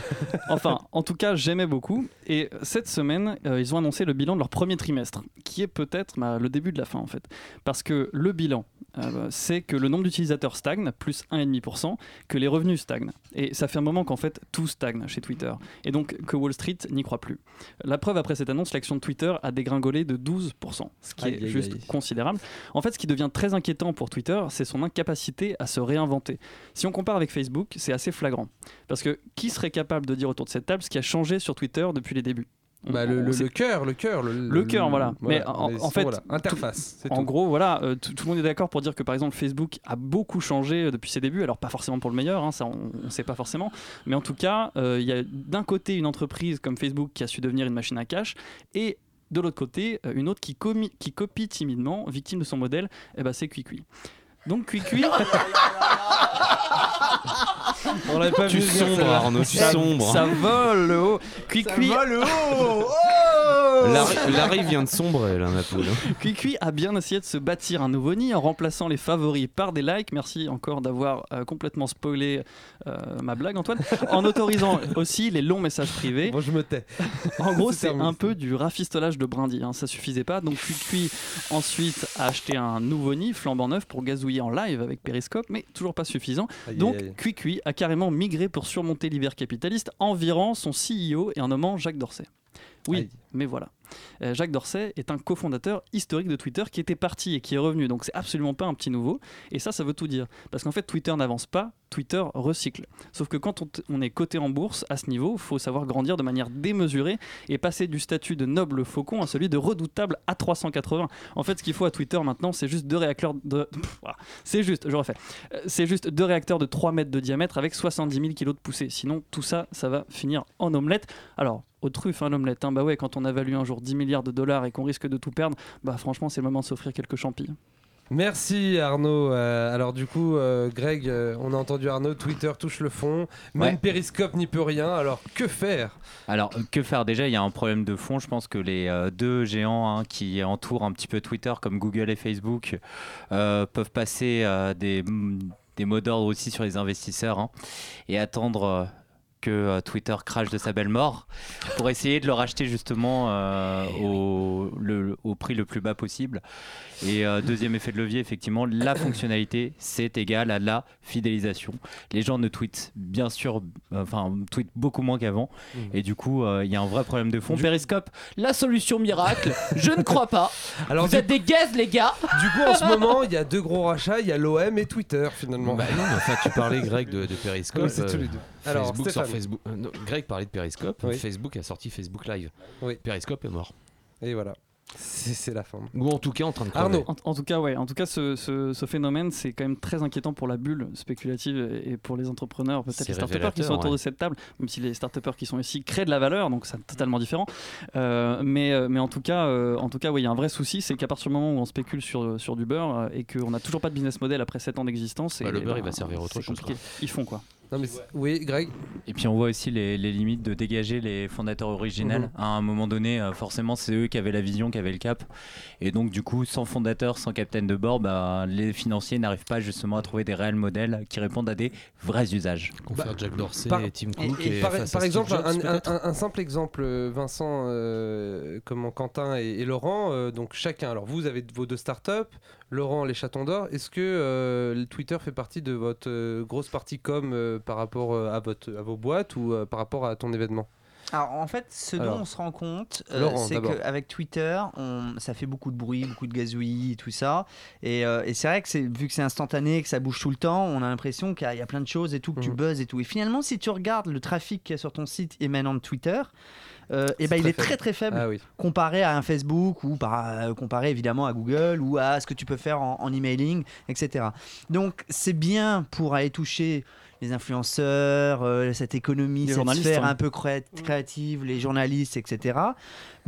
T: Enfin, en tout cas, j'aimais beaucoup. Et cette semaine, euh, ils ont annoncé le bilan de leur premier trimestre, qui est peut-être bah, le début de la fin en fait, parce que le bilan, euh, c'est que le nombre d'utilisateurs stagne, plus 1,5%, que les revenus stagnent. Et ça fait un moment qu'en fait tout stagne chez Twitter, et donc que Wall Street n'y croit plus. La preuve après cette annonce, l'action de Twitter a dégringolé de 12%, ce qui
B: Aïe,
T: est
B: aïe,
T: juste
B: aïe.
T: considérable. En fait, ce qui devient très inquiétant pour Twitter, c'est son incapacité à se réinventer. Si on compare avec Facebook, c'est assez flagrant. Parce que qui serait capable de dire autour de cette table ce qui a changé sur Twitter depuis les débuts?
B: Bah, le, le, le cœur, le cœur, le,
T: le cœur, voilà. Mais en, fait,
B: voilà, interface. c'est
T: en
B: tout.
T: gros, voilà, euh, tout tout le monde est d'accord pour dire que par exemple Facebook a beaucoup changé euh, depuis ses débuts. Alors pas forcément pour le meilleur, hein, ça on ne sait pas forcément. Mais en tout cas, euh, il y a d'un côté une entreprise comme Facebook qui a su devenir une machine à cash et de l'autre côté, une autre qui, commi- qui copie timidement, victime de son modèle, eh ben, c'est Cuicui. Donc Cuicui.
B: On l'avait pas
E: Tu
B: vu
E: sombres,
B: celle-là.
E: Arnaud, tu
T: ça,
E: sombres.
T: ça vole le haut. Cuicui.
C: Oh
E: Larry, Larry vient de sombrer là, ma poule. hein.
T: Cuicui a bien essayé de se bâtir un nouveau nid en remplaçant les favoris par des likes. Merci encore d'avoir euh, complètement spoilé euh, ma blague, Antoine. En autorisant aussi les longs messages privés.
B: Bon, je me tais.
T: En gros,
B: C'est
T: un peu du rafistolage de brindilles. hein, Ça suffisait pas. Donc Cuicui ensuite a acheté un nouveau nid flambant neuf pour gazouiller en live avec Periscope, mais toujours pas suffisant.
B: Aïe,
T: Donc
B: aïe.
T: Cuicui a carrément migré pour surmonter l'hiver capitaliste en virant son CEO et en nommant Jacques Dorsey. Oui,
B: Aïe.
T: mais voilà. Euh, Jacques Dorsey est un cofondateur historique de Twitter qui était parti et qui est revenu. Donc c'est absolument pas un petit nouveau. Et ça, ça veut tout dire. Parce qu'en fait, Twitter n'avance pas, Twitter recycle. Sauf que quand on, est coté en bourse, à ce niveau, il faut savoir grandir de manière démesurée et passer du statut de noble faucon à celui de redoutable A380. En fait, ce qu'il faut à Twitter maintenant, c'est juste deux réacteurs de... Voilà. C'est juste, je refais. Euh, C'est juste deux réacteurs de 3 mètres de diamètre avec 70 000 kilos de poussée. Sinon, tout ça, ça va finir en omelette. Alors, aux truffes, un omelette. hein. Bah ouais, quand on a valu un jour 10 milliards de dollars et qu'on risque de tout perdre, bah franchement, c'est le moment de s'offrir quelques champis.
B: Merci Arnaud. Euh, alors du coup, euh, Greg, euh, on a entendu Arnaud, Twitter touche le fond, même
D: Ouais.
B: Periscope n'y peut rien. Alors que faire?
D: Alors, que faire? Déjà, il y a un problème de fond. Je pense que les euh, deux géants hein, qui entourent un petit peu Twitter, comme Google et Facebook, euh, peuvent passer euh, des, des mots d'ordre aussi sur les investisseurs hein, et attendre euh, que euh, Twitter crache de sa belle mort pour essayer de le racheter justement euh, au, le- au prix le plus bas possible. Et euh, deuxième effet de levier, effectivement, la fonctionnalité, c'est égal à la fidélisation. Les gens ne tweetent bien sûr, euh, enfin, tweetent beaucoup moins qu'avant.
B: Mhm.
D: Et du coup, euh, il y a un vrai problème de fond. Periscope, la solution miracle, je ne crois pas.
B: Alors,
D: Vous
B: du-
D: êtes des gaz, les gars
B: Du coup, en ce moment, il y a deux gros rachats. Il y a l'OM et Twitter finalement.
E: Bah non, mais enfin, tu parlais, Greg, de, de Periscope.
B: Oui, c'est tous les deux. Alors,
E: Facebook sort
B: Stéphane.
E: Facebook. euh, non, Greg parlait de Periscope.
B: Oui.
E: Facebook a sorti Facebook Live.
B: Oui.
E: Periscope est mort.
B: Et voilà. C'est c'est la fin.
E: Ou en tout cas en train de crever.
B: Arnaud.
T: En, en tout cas, ouais. En tout cas, ce, ce- ce phénomène, c'est quand même très inquiétant pour la bulle spéculative et et pour les entrepreneurs, peut-être
E: C'est
T: les start qui
E: révélateur,
T: sont autour
E: ouais.
T: de cette table, même si les start qui sont ici créent de la valeur, donc c'est totalement différent. Euh, mais, euh, mais en tout cas, euh, en tout cas, ouais, il y a un vrai souci, c'est qu'à partir du moment où on spécule sur, sur du beurre euh, et qu'on n'a toujours pas de business model après 7 ans d'existence,
E: Bah,
T: et-
E: le beurre,
T: ben,
E: il va servir à autre
T: c'est
E: chose,
T: compliqué. Ils font quoi
B: Non, mais c'est- oui, Greg.
D: Et puis on voit aussi les, les limites de dégager les fondateurs originels.
B: Mhm.
D: À un moment donné, euh, forcément, c'est eux qui avaient la vision, qui avaient le cap. Et donc, du coup, sans fondateur, sans capitaine de bord, bah, les financiers n'arrivent pas justement à trouver des réels modèles qui répondent à des vrais usages.
E: Confère Jack Dorsey
B: Par-
E: et Tim Cook.
B: et
E: Et,
B: par, exemple,
E: Jobs,
B: un, un-
E: peut-être
B: un- un simple exemple, euh, Vincent, euh, comment Quentin et, et Laurent, euh, donc chacun. Alors vous avez vos deux startups, Laurent les chatons d'or. Est-ce que euh, Twitter fait partie de votre euh, grosse partie com euh, par rapport à votre à vos boîtes ou par rapport à ton événement?
C: Alors en fait, ce
B: Alors,
C: dont on se rend compte, euh, c'est qu'avec Twitter, on, ça fait beaucoup de bruit, beaucoup de gazouillis, tout ça. Et, euh, et c'est vrai que c'est, vu que c'est instantané, que ça bouge tout le temps, on a l'impression qu'il y a, il y a plein de choses et tout, que tu
B: Mhm.
C: buzzes et tout. Et finalement, si tu regardes le trafic qu'il y a sur ton site émanant de Twitter, euh, eh ben, il est très
B: faible.
C: très faible
B: Ah oui.
C: comparé à un Facebook ou par, euh, comparé évidemment à Google ou à ce que tu peux faire en, en emailing, etc. Donc c'est bien pour aller toucher les influenceurs, euh, cette économie,
T: Les
C: cette sphère
T: ouais.
C: un peu créa- créative, les journalistes, etc.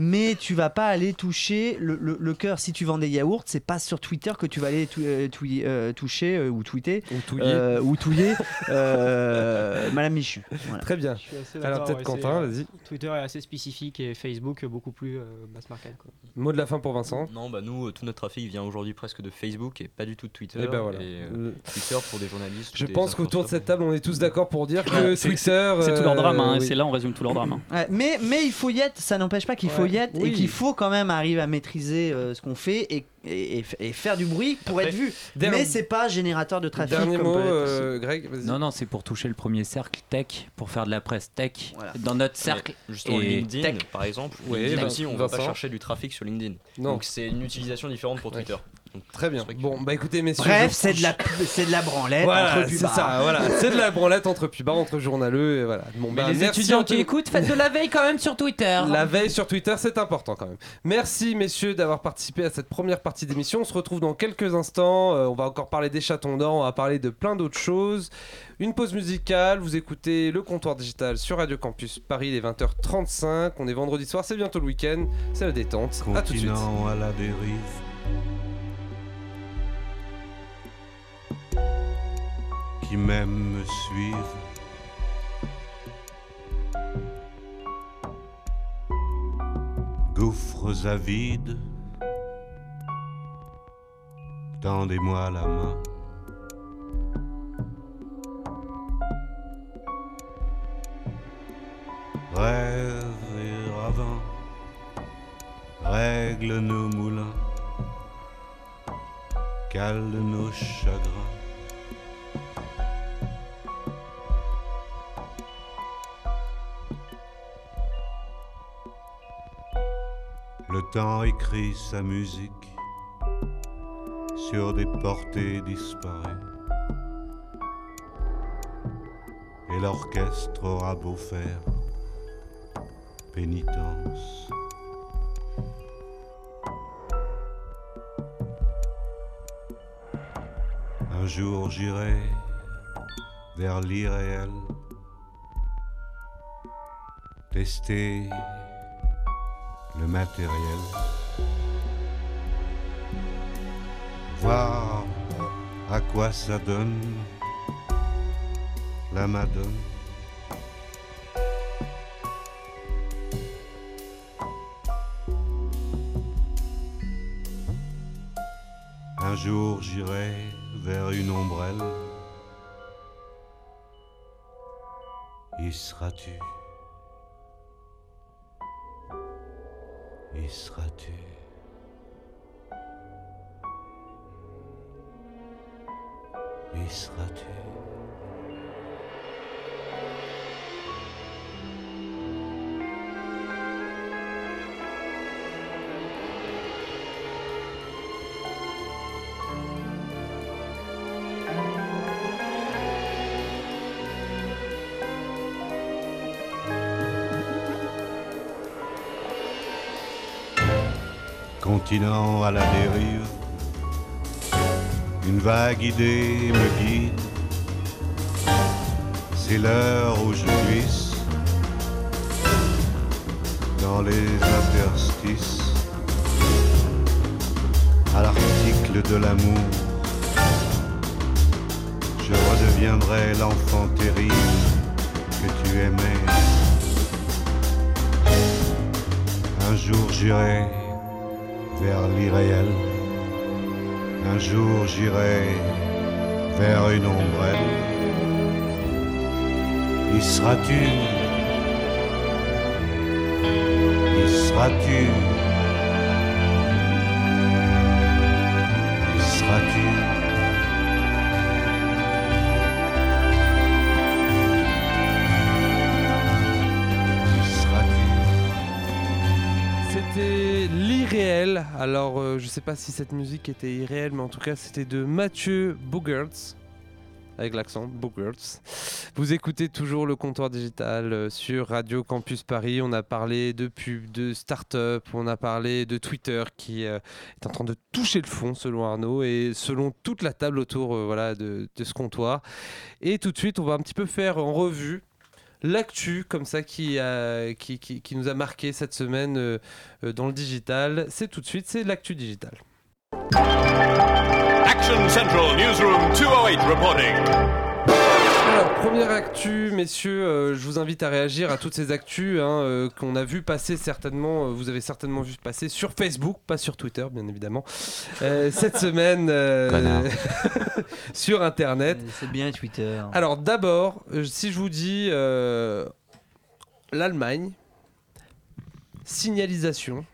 C: Mais tu vas pas aller toucher le, le- le cœur. Si tu vends des yaourts, c'est pas sur Twitter que tu vas aller tou- euh, touiller- euh, toucher euh, ou tweeter
B: Ou touiller.
C: euh, ou touiller euh, Madame Michu. Voilà.
B: Très bien. Alors peut-être
F: ouais,
B: Quentin, vas-y.
F: Twitter est assez spécifique et Facebook beaucoup plus euh, mass market. Quoi.
B: Mot de la fin pour Vincent.
U: Non, bah nous, tout notre trafic vient aujourd'hui presque de Facebook et pas du tout de Twitter.
B: Et ben voilà.
U: Twitter pour des journalistes.
B: Je
U: des
B: pense qu'autour de cette table, on est tous d'accord pour dire que
T: C'est-
B: Twitter.
T: C'est tout leur drame, hein,
B: euh, oui.
T: c'est là on résume tout leur drame. hein.
C: Ouais, mais, mais il faut y être, ça n'empêche pas qu'il faut
B: Ouais.
C: y
B: Oui.
C: et qu'il faut quand même arriver à maîtriser euh, ce qu'on fait et, et, et- et faire du bruit pour
B: Après,
C: être vu.
B: dernier-
C: Mais c'est pas générateur de trafic.
B: Dernier
C: comme
B: mot, euh, Greg.
D: Non, non, c'est pour toucher le premier cercle tech, pour faire de la presse tech dans notre cercle.
U: Mais Justement,
D: et
U: LinkedIn,
D: tech.
U: par exemple,
B: Oui,
U: LinkedIn
B: Vin-
U: aussi, on va pas chercher du trafic sur LinkedIn.
B: Non.
U: Donc c'est une utilisation différente pour Twitter.
B: Très bien. Bon, bah écoutez, messieurs.
C: Bref, c'est de la c'est de la branlette
B: Voilà,
C: entre
B: c'est
C: pubards.
B: ça, voilà. C'est de la branlette entre pubards, entre journaleux, et voilà. Bon,
D: Mais
B: bah,
D: les étudiants qui écoutent, faites de la veille quand même sur Twitter.
B: La veille sur Twitter, c'est important quand même. Merci messieurs d'avoir participé à cette première partie d'émission. On se retrouve dans quelques instants. Euh, on va encore parler des chatons d'or, on va parler de plein d'autres choses. Une pause musicale, vous écoutez le comptoir digital sur Radio Campus Paris, il est 20h35. On est vendredi soir, c'est bientôt le week-end, c'est la détente. À tout de suite.
V: À la dérive. Qui même me suivent. Gouffres avides. Tendez-moi la main. Rêve et ravin règle nos moulins, cale nos chagrins. Le temps écrit sa musique sur des portées disparues. Et l'orchestre aura beau faire pénitence. Un jour j'irai vers l'irréel, tester le matériel, voir à quoi ça donne la madone. Un jour j'irai vers une ombrelle. Y seras-tu? Y seras-tu? Continent à la dérive, une vague idée me guide. C'est l'heure où je glisse dans les interstices à l'article de l'amour. Je redeviendrai l'enfant terrible que tu aimais. Un jour j'irai vers l'irréel. Un jour j'irai vers une ombrelle. Y seras-tu? Y seras-tu?
B: Sais pas si cette musique était irréelle, mais en tout cas, c'était de Mathieu Boogerts. Avec l'accent, Boogerts. Vous écoutez toujours le comptoir digital euh, sur Radio Campus Paris. On a parlé de pub, de start-up, on a parlé de Twitter qui euh, est en train de toucher le fond, selon Arnaud, et selon toute la table autour euh, voilà, de ce comptoir. Et tout de suite, on va un petit peu faire en revue l'actu comme ça qui, a- qui, qui- qui nous a marqué cette semaine euh, euh, dans le digital. C'est tout de suite, c'est l'actu digital.
W: Action Central Newsroom 208 reporting.
B: Première actu, messieurs, euh, je vous invite à réagir à toutes ces actus hein, euh, qu'on a vu passer certainement, euh, vous avez certainement vu passer sur Facebook, pas sur Twitter bien évidemment, euh, cette semaine euh, sur Internet.
C: C'est bien Twitter.
B: Alors d'abord, si je vous dis euh, l'Allemagne, signalisation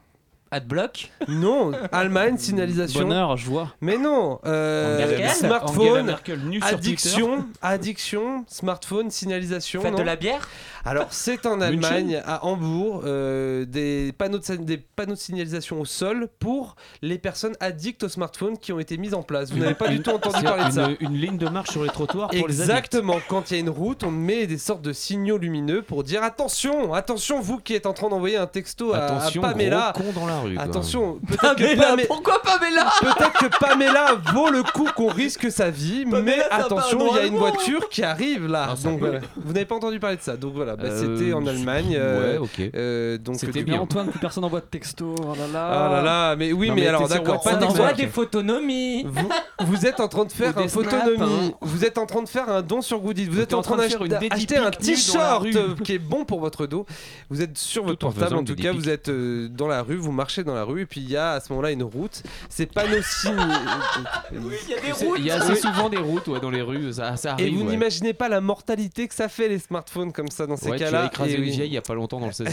D: Adblock
B: Non, Allemagne, signalisation.
T: Bonheur, joie.
B: Mais non, euh,
D: Merkel
B: smartphone,
E: Merkel nue sur
B: addiction, addiction, smartphone, signalisation.
D: Faites
B: non
D: de la bière
B: Alors c'est en Allemagne, à Hambourg, euh, des, panneaux de, des panneaux de signalisation au sol pour les personnes addictes au smartphone qui ont été mises en place. Vous n'avez pas du tout entendu parler de ça
E: une, une ligne de marche sur les trottoirs pour les addicts.
B: Exactement, quand il y a une route, on met des sortes de signaux lumineux pour dire attention, attention, vous qui êtes en train d'envoyer un texto à, à
E: Attention,
B: Pamela.
E: gros con dans la rue. quoi.
B: Attention, peut-être que,
D: Pamela,
B: Pamela-
D: pourquoi Pamela
B: peut-être que Pamela vaut le coup qu'on risque sa vie, mais
D: ça
B: attention, il y a une voiture qui arrive là.
E: Ah, ça
B: donc voilà. Vous n'avez pas entendu parler de ça. Donc voilà, bah,
E: Euh,
B: c'était en Allemagne. euh,
E: ouais, ok.
B: euh, donc
E: C'était
B: du
T: Mais
B: coup-
T: Antoine, plus personne n'envoie de texto. Oh là là.
B: Ah là là, mais oui,
E: Non,
B: mais,
E: mais
B: alors
E: t'es sur
B: d'accord, pas
E: WhatsApp.
D: On
B: d'exemple.
D: envoie des photonomies
B: Vous, vous êtes en train de faire
D: Ou
B: un
D: des snaps,
B: photonomie,
D: hein.
B: vous êtes en train de faire un don sur Goodies, vous
E: T'es
B: êtes en train
E: de faire une
B: d'acheter un
E: Pic nue dans la
B: t-shirt
E: rue.
B: euh, qui est bon pour votre dos. Vous êtes sur votre
E: en
B: portable,
E: faisant
B: en
E: du
B: tout cas, vous êtes euh, dans la rue, vous marchez dans la rue, et puis il y a à ce moment-là une route. Ces panneaux signes.
D: Oui, il y a des
E: C'est-
D: routes
E: Il y a assez souvent des routes ouais, dans les rues, ça, ça
B: Et
E: arrive.
B: vous
E: ouais.
B: n'imaginez pas la mortalité que ça fait les smartphones comme ça dans ces
E: Ouais, tu as
B: cas-là.
E: écrasé
B: Et
E: une
B: oui.
E: vieille il y a pas longtemps dans le 16 e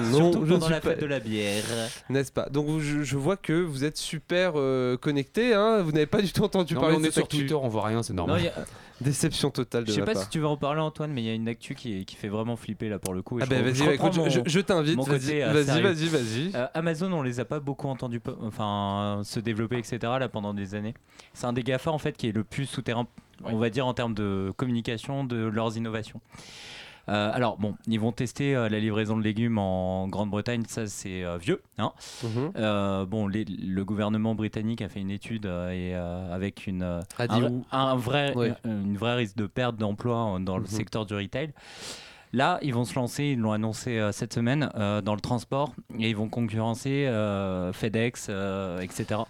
B: Non,
D: Surtout
B: je ne
D: pendant
B: suis
D: la
B: pas-
D: fête de la bière.
B: N'est-ce pas? Donc je, je vois que vous êtes super euh, connecté. Hein vous n'avez pas du tout entendu
E: Non, mais
B: parler
E: on
B: de
E: est sur. Twitter, on voit rien, c'est normal.
D: il y a-
B: Déception totale de
D: Je sais
B: ma
D: pas
B: part.
D: si tu veux en parler Antoine, mais il y a une actu qui, qui fait vraiment flipper là pour le coup. et
B: Ah
D: je
B: ben
D: re-
B: vas-y,
D: je reprends
B: écoute, je,
D: mon-
B: je- je t'invite.
D: mon
B: Vas-y,
D: côté, euh,
B: vas-y,
D: sérieux.
B: vas-y, vas-y.
D: Euh, Amazon, on les a pas beaucoup entendus, pe- enfin, se développer, etc. là pendant des années. C'est un des GAFA en fait qui est le plus souterrain, on va dire en termes de communication de leurs innovations. Euh, alors bon, ils vont tester euh, la livraison de légumes en Grande-Bretagne, ça c'est euh, vieux. Hein
B: Mhm.
D: Bon, les- le gouvernement britannique a fait une étude et avec une un, vrai
B: Ouais.
D: une, une vraie risque de perte d'emploi dans le
B: Mhm.
D: secteur du retail. Là, ils vont se lancer, ils l'ont annoncé euh, cette semaine, euh, dans le transport et ils vont concurrencer euh, FedEx, etc.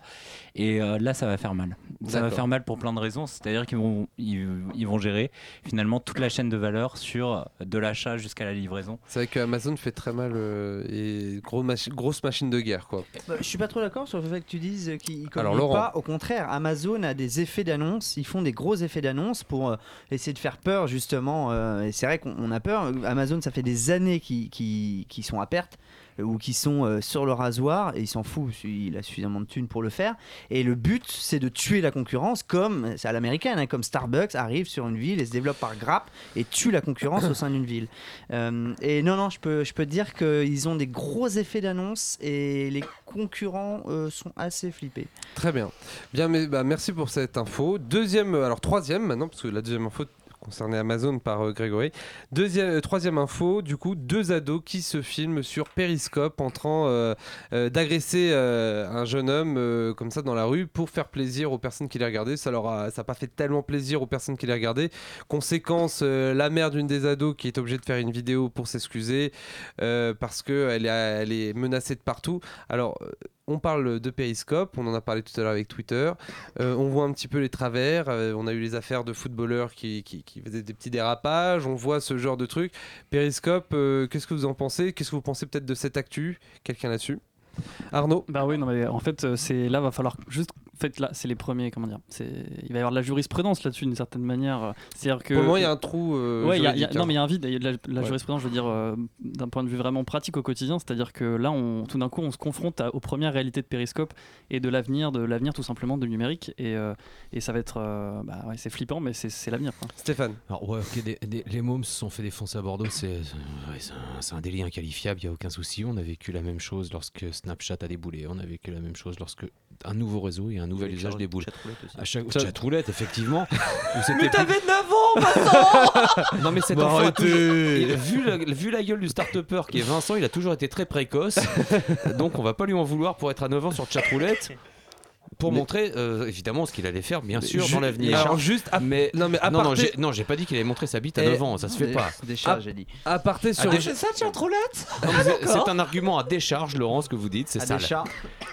D: Et euh, là, ça va faire mal. Ça va faire mal pour plein de raisons. C'est-à-dire qu'ils vont, ils, ils vont gérer finalement toute la chaîne de valeur sur de l'achat jusqu'à la livraison.
B: C'est vrai que Amazon fait très mal euh, et gros machi- grosse machine de guerre quoi.
C: Bah, je suis pas trop d'accord sur le fait que tu dises qu'ils ne pas. Au contraire, Amazon a des effets d'annonce. Ils font des gros effets d'annonce pour euh, essayer de faire peur justement. euh, et c'est vrai qu'on on a peur. Amazon, ça fait des années qu'ils qu'ils- qu'ils sont à perte euh, ou qui sont euh, sur le rasoir et il s'en fout, il a suffisamment de thunes pour le faire. Et le but, c'est de tuer la concurrence comme, c'est à l'américaine, hein, comme Starbucks arrive sur une ville et se développe par grappe et tue la concurrence au sein d'une ville. Euh, et non, non, je peux, je peux te dire qu'ils ont des gros effets d'annonce et les concurrents euh, sont assez flippés.
B: Très bien. Bien, bah, merci pour cette info. Deuxième, alors troisième maintenant, parce que la deuxième info concernait Amazon par euh, Grégory. Deuxième, euh, troisième info, du coup, deux ados qui se filment sur Periscope en train euh, d'agresser un jeune homme comme ça dans la rue pour faire plaisir aux personnes qui les regardaient. Ça leur a, pas fait tellement plaisir aux personnes qui les regardaient. Conséquence, la mère d'une des ados qui est obligée de faire une vidéo pour s'excuser parce qu'elle est, menacée de partout. Alors, on parle de Periscope, on en a parlé tout à l'heure avec Twitter. Euh, on voit un petit peu les travers. euh, on a eu les affaires de footballeurs qui, faisaient des petits dérapages. On voit ce genre de trucs. Periscope, euh, qu'est-ce que vous en pensez? Qu'est-ce que vous pensez peut-être de cette actu? Quelqu'un là-dessus? Arnaud?
T: Bah oui, non mais en fait, c'est là va falloir juste. En fait, là, c'est les premiers, comment dire. C'est, il va y avoir de la jurisprudence là-dessus d'une certaine manière. C'est-à-dire que.
B: Pour le moment, il y a un trou. euh,
T: Ouais, il y a- y a- non mais il y a un vide. Il y a de la, la
B: Ouais.
T: jurisprudence, je veux dire, euh, d'un point de vue vraiment pratique au quotidien. C'est-à-dire que là, on, tout d'un coup, on se confronte à- aux premières réalités de Périscope et de l'avenir, de l'avenir tout simplement du numérique. Et, euh, et ça va être, euh, bah ouais, c'est flippant, mais c'est, c'est l'avenir. quoi.
B: Stéphane.
E: Alors ouais, ok, des- des- les mômes se sont fait défoncer à Bordeaux, c'est un, c'est un délit inqualifiable, il n'y a aucun souci. On a vécu la même chose lorsque Snapchat a déboulé, on a vécu la même chose lorsque un nouveau réseau et un nouvel usage déboule. À chaque
B: Chat-
E: chatroulette, effectivement.
D: Mais t'avais 9 ans, Vincent
E: Non mais cet
B: Bah,
E: enfant a toujours- vu, la, vu la gueule du start-upper qui est Vincent, il a toujours été très précoce. donc on va pas lui en vouloir pour être à 9 ans sur chatroulette. Pour
B: Mais-
E: montrer euh, évidemment ce qu'il allait faire, bien sûr, dans l'avenir.
B: Alors juste, à-
E: Mais
B: non mais à
E: non, non, j'ai non, j'ai pas dit qu'il allait montrer sa bite à
B: Eh,
E: 9 ans, ça se fait pas.
C: Chats,
B: Ah,
C: j'ai dit.
B: à parté sur.
E: des-
D: C'est ça, Chatroulette
E: Non, mais c'est- c'est un argument à décharge, Laurent, ce que vous dites, c'est ça.
B: À des chats,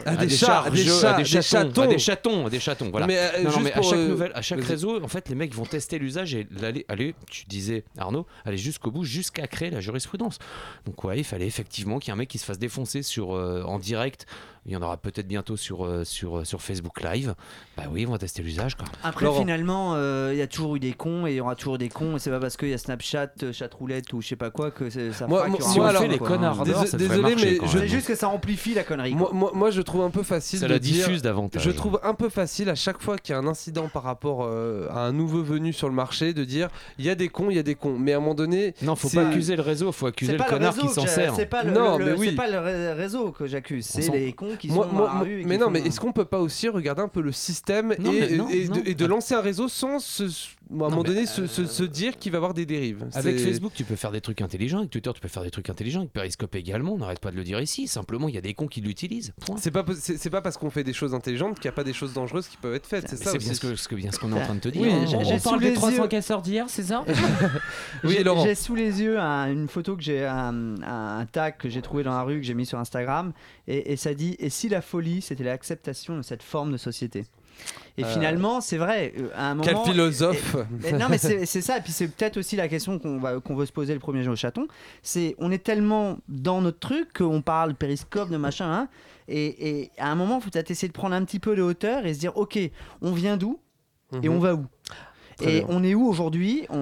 B: à des
E: décharge,
B: chats,
E: à des
B: des
E: chatons, à des chatons, à des chatons, voilà.
B: Mais, euh,
E: non, non, mais à chaque
B: euh,
E: nouvelle, à chaque réseau, en fait, les mecs vont tester l'usage et l'aller, aller, tu disais Arnaud, aller jusqu'au bout, jusqu'à créer la jurisprudence. Donc ouais, il fallait effectivement qu'il y ait un mec qui se fasse défoncer sur euh, en direct Il y en aura peut-être bientôt sur, euh, sur, sur Facebook Live. Bah oui, on va tester l'usage. quoi.
C: Après,
E: Laurent.
C: finalement, euh, il y a toujours eu des cons et il y aura toujours des cons. Et c'est pas parce qu'il y a Snapchat, euh, chatroulette ou je sais pas quoi que c'est- ça
B: Moi-
C: fera
B: moi-
C: qu'il y aura
B: moi,
C: un
B: alors,
C: con,
B: les connards Dés- désolé, marcher, mais je-
C: C'est juste que ça amplifie la connerie.
B: Moi, moi, moi, je trouve un peu facile
E: Ça
B: de
E: la
B: dire-
E: diffuse davantage.
B: Je trouve un peu facile à chaque fois qu'il y a un incident par rapport euh, à un nouveau venu sur le marché de dire il y a des cons, il y a des cons. Mais à un moment donné,
E: Non, faut
B: c'est-
E: pas accuser le réseau, faut accuser
C: C'est
E: le connard qui s'en sert.
C: C'est pas le, réseau que j'accuse, c'est les cons qui
B: Moi-
C: sont
B: moi-
C: dans la rue. et
B: mais
C: qui
B: non,
C: font
B: mais
C: un-
B: est-ce qu'on peut pas aussi regarder un peu le système
E: Non,
B: et,
E: mais non,
B: et
E: non.
B: de, et de lancer un réseau sans se, à un moment
E: mais,
B: donné se, se- se dire qu'il va y avoir des dérives
E: Avec
B: C'est-
E: Facebook, tu peux faire des trucs intelligents. Avec Twitter, tu peux faire des trucs intelligents. Avec Periscope également, on n'arrête pas de le dire ici. Simplement, il y a des cons qui l'utilisent. Point.
B: C'est pas, pos- c'est c'est pas parce qu'on fait des choses intelligentes qu'il n'y a pas des choses dangereuses qui peuvent être faites. C'est
E: Mais
B: ça
E: c'est
B: aussi.
E: bien ce que- ce que- bien ce qu'on est en train de te dire.
B: Oui,
E: hein.
B: j'ai-
E: On-
B: j'ai
E: on parle
B: les
E: des 300
B: yeux-
D: casseurs d'hier, c'est ça
B: Oui,
C: J'ai-
B: Laurent.
C: J'ai sous les yeux un- une photo que j'ai un, un- un tag que j'ai trouvé dans la rue que j'ai mis sur Instagram et, et ça dit et si la folie c'était l'acceptation de cette forme de société. Et
B: Euh,
C: finalement, c'est vrai. euh, À un moment,
B: Quel philosophe.
C: et- et- non, mais c'est ça. Et puis c'est peut-être aussi la question qu'on qu'on veut se poser le premier jour au chaton. C'est on est tellement dans notre truc qu'on parle périscope de machin. hein, et, et à un moment, il faut peut-être essayer de prendre un petit peu de hauteur et se dire, ok, on vient d'où et
B: Mhm.
C: on va où
B: Très
C: et
B: bien.
C: on est où aujourd'hui On-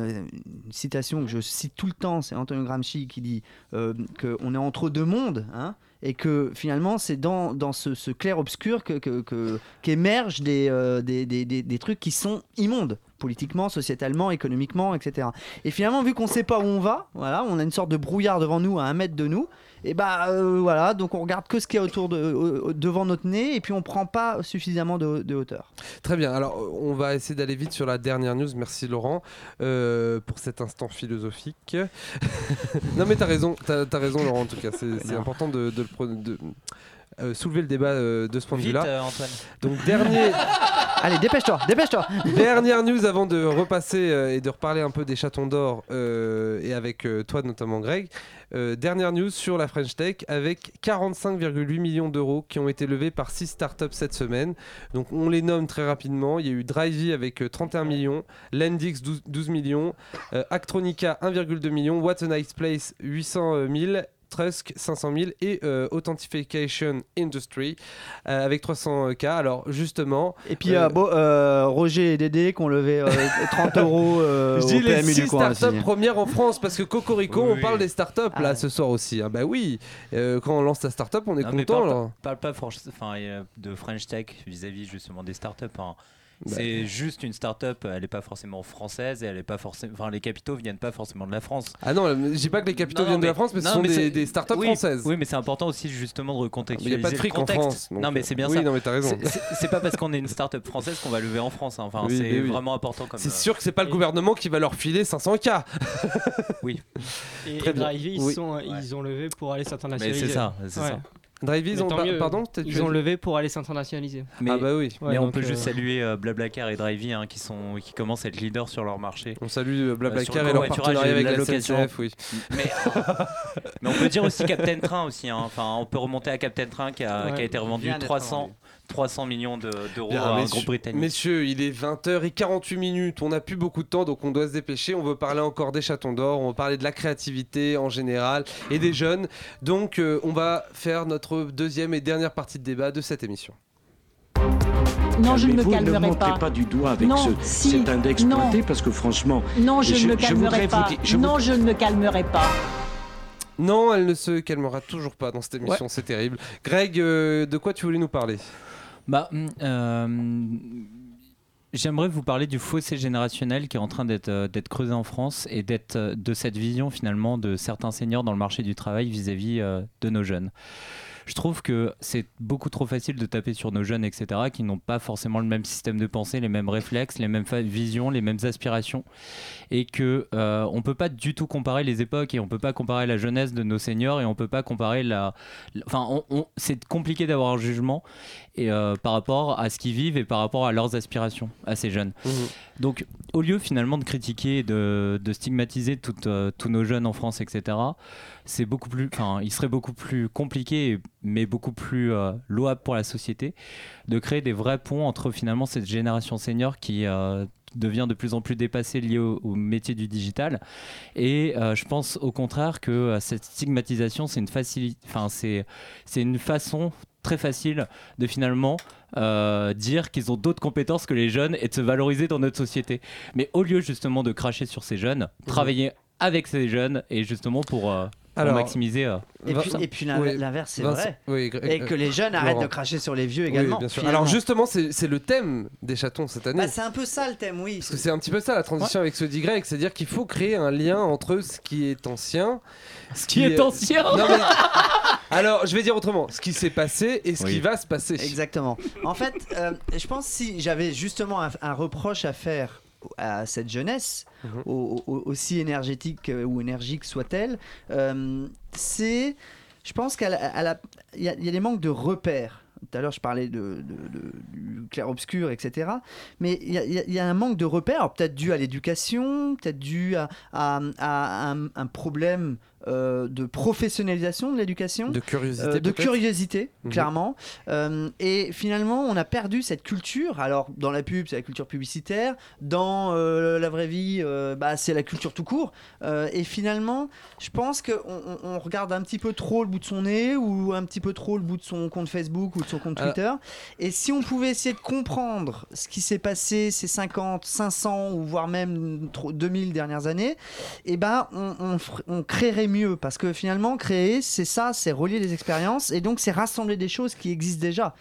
C: euh, Une citation que je cite tout le temps, c'est Antonio Gramsci qui dit euh, qu'on est entre deux mondes, hein, et que finalement c'est dans, dans ce, clair-obscur que, que- que- qu'émergent des, euh, des, des- des- des trucs qui sont immondes, politiquement, sociétalement, économiquement, etc. Et finalement, vu qu'on ne sait pas où on va, voilà, on a une sorte de brouillard devant nous à un mètre de nous, et bah euh, voilà, donc on regarde que ce qui est autour de, euh, devant notre nez, et puis on prend pas suffisamment de, de hauteur.
B: Très bien, alors euh, on va essayer d'aller vite sur la dernière news. Merci Laurent euh, pour cet instant philosophique. non mais t'as raison, t'as as raison Laurent en tout cas, c'est important de, de le de, euh, soulever le débat euh, de ce point de
D: Vite,
B: vue-là.
D: euh, Antoine.
B: Donc dernier...
C: Allez, dépêche-toi, dépêche-toi
B: Dernière news avant de repasser euh, et de reparler un peu des chatons d'or euh, et avec euh, toi notamment Greg. Euh, dernière news sur la French Tech avec 45,8 millions d'euros qui ont été levés par 6 startups cette semaine. Donc on les nomme très rapidement. Il y a eu Drivey avec euh, 31 millions, Lendix 12, 12 millions, euh, Actronica 1,2 million, What a Nice Place 800 000. Trusk 500 000 et euh, Authentication Industry euh, avec 300 k. Alors justement,
C: Et puis
B: euh,
C: euh, bon, euh, Roger et Dédé qui ont levé euh, 30 euros euh,
B: Je
C: au
B: dis les
C: PMU
B: 6
C: du coin
B: startups premières en France parce que Cocorico,
D: Oui,
B: on parle des startups
C: Ah
B: là ce soir aussi. hein. Bah oui, euh, quand on lance ta startup, on est
D: Non,
B: content.
D: parle,
B: là.
D: pas, parle pas enfin, euh, de French Tech vis-à-vis justement des startups. hein.
B: Bah.
D: C'est juste une startup, elle n'est pas forcément française et elle est pas forcément. Enfin, les capitaux viennent pas forcément de la France.
B: Ah non, je dis pas que les capitaux
D: Non,
B: viennent de la France, mais ce
D: non,
B: sont
D: mais
B: des,
D: c'est-
B: des startups
D: oui,
B: françaises.
D: Oui, mais c'est important aussi justement de recontextualiser
B: il n'y a pas de
D: le
B: fric en
D: contexte.
B: France. donc,
D: non, mais c'est bien
B: oui,
D: ça.
B: non, mais t'as raison.
D: C'est- pas parce qu'on est une startup française qu'on va lever en France. hein. Enfin,
B: Oui,
D: c'est vraiment important comme.
B: C'est
D: euh,
B: sûr que c'est pas le gouvernement qui va leur filer 500K.
D: Oui.
F: Et,
B: Très
F: et
B: bien.
F: Drivey, ils,
B: Oui.
F: sont, ils ont levé pour aller s'internationaliser.
D: Mais c'est ça, c'est ça.
F: Mieux.
B: pardon,
F: Ils ont levé pour aller s'internationaliser.
D: Mais,
B: Ah bah oui.
F: Ouais,
D: mais on peut
F: euh,
D: juste saluer euh, Blablacar et Drivey hein, qui, sont, qui commencent à être leaders sur leur marché.
B: On salue euh, Blablacar
D: Euh, sur le
B: et leur partenariat avec la. SNCF, oui.
D: Mais, mais on peut dire aussi Captain Train aussi. hein. Enfin, on peut remonter à Captain Train qui a,
B: Ouais.
D: qui a été revendu
B: Vient d'être
D: 300, 300 millions de- d'euros à un
B: messieurs-
D: groupe britannique.
B: Messieurs, il est 20h48 minutes. On n'a plus beaucoup de temps, donc on doit se dépêcher. On veut parler encore des chatons d'or. On va parler de la créativité en général et des jeunes. Donc, euh, on va faire notre deuxième et dernière partie de débat de cette émission.
A: Non,
X: je ne me calmerai
A: Ne montrez
X: pas.
A: pas du doigt avec
X: Non,
A: ce,
X: si,
A: cet index
X: non.
A: pointé parce que franchement.
X: Non, je, ne me calmerai pas.
A: dire- je
X: non,
A: vous-
X: je ne me calmerai pas.
B: Non, elle ne se calmera toujours pas dans cette émission.
D: Ouais.
B: C'est terrible. Greg, euh, de quoi tu voulais nous parler?
D: Bah, hum, euh, J'aimerais vous parler du fossé générationnel qui est en train d'être euh, creusé en France et euh, de cette vision finalement de certains seniors dans le marché du travail vis-à-vis de nos jeunes. Je trouve que c'est beaucoup trop facile de taper sur nos jeunes, etc., qui n'ont pas forcément le même système de pensée, les mêmes réflexes, les mêmes visions, les mêmes aspirations, et que euh, on peut pas du tout comparer les époques et on peut pas comparer la jeunesse de nos seniors et on peut pas comparer la, enfin, c'est compliqué d'avoir un jugement et euh, par rapport à ce qu'ils vivent et par rapport à leurs aspirations à ces jeunes. Donc, au lieu finalement de critiquer, de, de stigmatiser toutes, euh, tous nos jeunes en France, etc., c'est beaucoup plus, enfin, il serait beaucoup plus compliqué, mais beaucoup plus euh, louable pour la société, de créer des vrais ponts entre finalement cette génération senior qui, devient de plus en plus dépassé lié au, au métier du digital. Et euh, je pense au contraire que euh, cette stigmatisation, c'est une c'est une façon très facile de finalement euh, dire qu'ils ont d'autres compétences que les jeunes et de se valoriser dans notre société. Mais au lieu justement de cracher sur ces jeunes, travailler avec ces jeunes et justement pour, euh, pour
B: Alors,
D: maximiser. euh,
C: Et puis, et puis
B: Oui.
C: l'inverse, c'est vrai.
B: oui,
C: et que les jeunes arrêtent
B: Laurent.
C: de cracher sur les vieux
B: Oui,
C: également.
B: bien sûr.
C: finalement.
B: Alors justement, c'est c'est le thème des chatons cette année.
C: Bah, c'est un peu ça le thème, oui.
B: Parce que c'est un petit peu ça la transition avec ce dit grec, c'est-à-dire qu'il faut créer un lien entre ce qui est ancien, ce
D: qui est ancien
B: Non, mais- Alors, je vais dire autrement, ce qui s'est passé et ce
C: Oui.
B: qui va se passer.
C: Exactement. En fait, euh, je pense si j'avais justement un, un reproche à faire à cette jeunesse,
B: Mhm.
C: au- au- aussi énergétique euh, ou énergique soit-elle, euh, c'est, je pense qu'elle elle a- il y, a- il y a des manques de repères. Tout à l'heure, je parlais de, de- de- du clair-obscur, etc. Mais il y, a- il y a- il y a un manque de repères, alors peut-être dû à l'éducation, peut-être dû à, à- à un, un problème euh, de professionnalisation de l'éducation.
B: De curiosité,
C: Euh, de curiosité,
B: Mhm.
C: clairement. Euh, et finalement, on a perdu cette culture. Alors, dans la pub, c'est la culture publicitaire. Dans la vraie vie, bah, c'est la culture tout court. Et finalement, je pense qu'on on, on regarde un petit peu trop le bout de son nez ou un petit peu trop le bout de son compte Facebook ou de son compte
B: Alors-
C: Twitter. Et si on pouvait essayer de comprendre ce qui s'est passé ces 50, 500 ou voire même tro- 2000 dernières années, eh ben, on, on on créerait mieux. Parce que finalement, créer, c'est ça, c'est relier les expériences et donc c'est rassembler des choses qui existent déjà.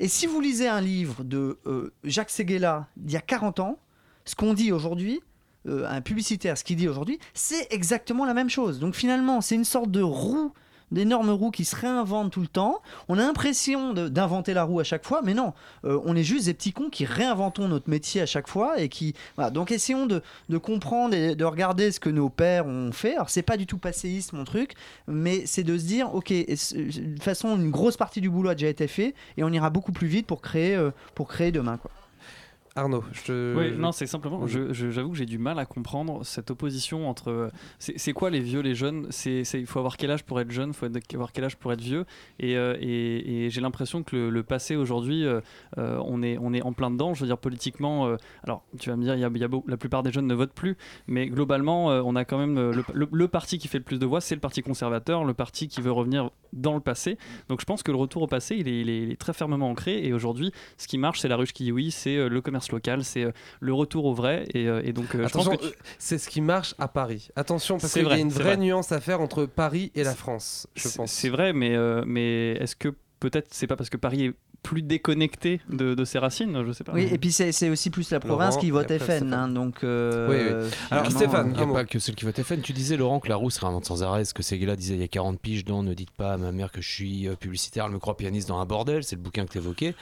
C: Et si vous lisez un livre de euh, Jacques Seguela d'il y a 40 ans, ce qu'on dit aujourd'hui, euh, un publicitaire, ce qu'il dit aujourd'hui, c'est exactement la même chose. Donc finalement, c'est une sorte de roue d'énormes roues qui se réinventent tout le temps. On a l'impression d'inventer la roue à chaque fois, mais non, euh, on est juste des petits cons qui réinventons notre métier à chaque fois et qui. Donc essayons de, comprendre et de regarder ce que nos pères ont fait. Alors c'est pas du tout passéiste mon truc, mais c'est de se dire ok, de toute façon une grosse partie du boulot a déjà été fait et on ira beaucoup plus vite pour créer euh, pour créer demain quoi.
B: Arnaud, je te.
T: Oui, non, c'est simplement, j'avoue que j'ai du mal à comprendre cette opposition entre. euh, C'est c'est quoi les vieux, les jeunes? C'est c'est- Il faut avoir quel âge pour être jeune Il faut avoir quel âge pour être vieux Et, euh, et- et j'ai l'impression que le, le passé aujourd'hui, euh, on, est, on est en plein dedans. Je veux dire, politiquement, euh, alors tu vas me dire, y a, y a beau- la plupart des jeunes ne votent plus, mais globalement, on a quand même. Le, le- le parti qui fait le plus de voix, c'est le parti conservateur, le parti qui veut revenir dans le passé. Donc je pense que le retour au passé, il est, il est- il est très fermement ancré. Et aujourd'hui, ce qui marche, c'est la ruche kiwi, c'est euh, le commerce local, c'est euh, le retour au vrai. Et, euh, et donc, euh,
B: Attention,
T: tu-
B: c'est ce qui marche à Paris. Attention, parce qu'il y a une vraie
T: vrai.
B: nuance à faire entre Paris et la France, je
T: C'est-
B: pense.
T: C'est vrai, mais, euh, mais est-ce que peut-être c'est pas parce que Paris est plus déconnecté de, de ses racines Je sais pas.
C: Oui, et puis c'est c'est aussi plus la province
E: Laurent,
C: qui vote FN, hein, donc. euh,
E: Oui, oui. Alors Stéphane,
C: euh,
E: il n'y a pas que celle qui vote FN. Tu disais Laurent que la roue se réinvente sans arrêt. Ce que Seguela disait il y a 40 piges dans Ne dites pas à ma mère que je suis publicitaire, elle me croit pianiste dans un bordel. C'est le bouquin que tu évoquais.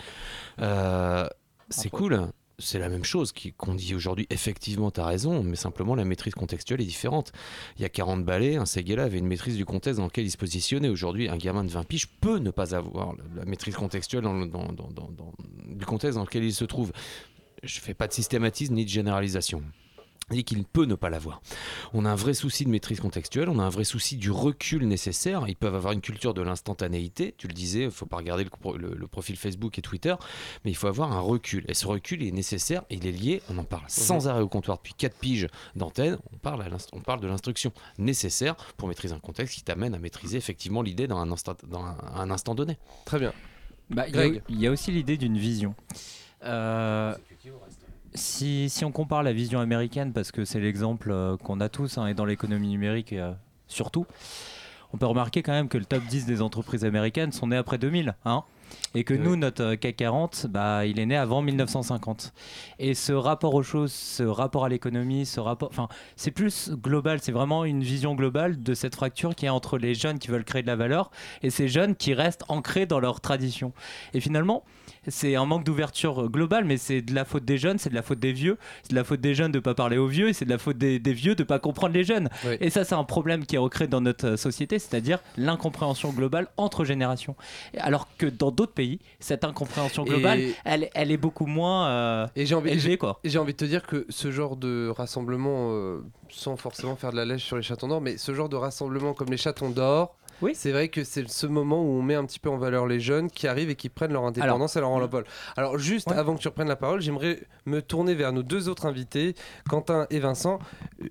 E: c'est cool. C'est la même chose qu'on dit aujourd'hui. Effectivement, tu as raison, mais simplement la maîtrise contextuelle est différente. Il y a 40 ballets, un Seguela avait une maîtrise du contexte dans lequel il se positionnait. Aujourd'hui, un gamin de 20 piges peut ne pas avoir la, maîtrise contextuelle dans le- du contexte dans lequel il se trouve. Je fais pas de systématisme ni de généralisation. Dis qu'il peut ne pas l'avoir. On a un vrai souci de maîtrise contextuelle, on a un vrai souci du recul nécessaire. Ils peuvent avoir une culture de l'instantanéité, tu le disais, il ne faut pas regarder le, pro- le- le profil Facebook et Twitter, mais il faut avoir un recul. Et ce recul est nécessaire, il est lié, on en parle sans arrêt au comptoir depuis 4 piges d'antenne, on parle, à l'inst- on parle de l'instruction nécessaire pour maîtriser un contexte qui t'amène à maîtriser effectivement l'idée dans, un instant, dans un, un instant donné.
B: Très bien.
D: Bah, il y a-
B: Greg.
D: il y, a aussi l'idée d'une vision. Euh, si, si on compare la vision américaine, parce que c'est l'exemple euh, qu'on a tous, hein, et dans l'économie numérique euh, surtout, on peut remarquer quand même que le top 10 des entreprises américaines sont nées après 2000. Hein et que
B: Oui.
D: nous, notre euh, CAC 40, bah, il est né avant 1950. Et ce rapport aux choses, ce rapport à l'économie, ce rapport, enfin, c'est plus global. C'est vraiment une vision globale de cette fracture qui est entre les jeunes qui veulent créer de la valeur et ces jeunes qui restent ancrés dans leur tradition. Et finalement, c'est un manque d'ouverture globale, mais c'est de la faute des jeunes, c'est de la faute des vieux, c'est de la faute des jeunes de pas parler aux vieux, et c'est de la faute des, des vieux de pas comprendre les jeunes. Et ça, c'est un problème qui est recréé dans notre euh, société, c'est-à-dire l'incompréhension globale entre générations. Alors que dans d'autres pays, cette incompréhension globale,
B: Et-
D: elle, elle est beaucoup moins euh,
B: Et j'ai envie,
D: élevée,
B: j'ai de te dire que ce genre de rassemblement, euh, sans forcément faire de la lèche sur les chatons d'or, mais ce genre de rassemblement comme les chatons d'or, c'est vrai que c'est ce moment où on met un petit peu en valeur les jeunes qui arrivent et qui prennent leur indépendance et leur envol. Alors juste avant que tu reprennes la parole, j'aimerais me tourner vers nos deux autres invités, Quentin et Vincent.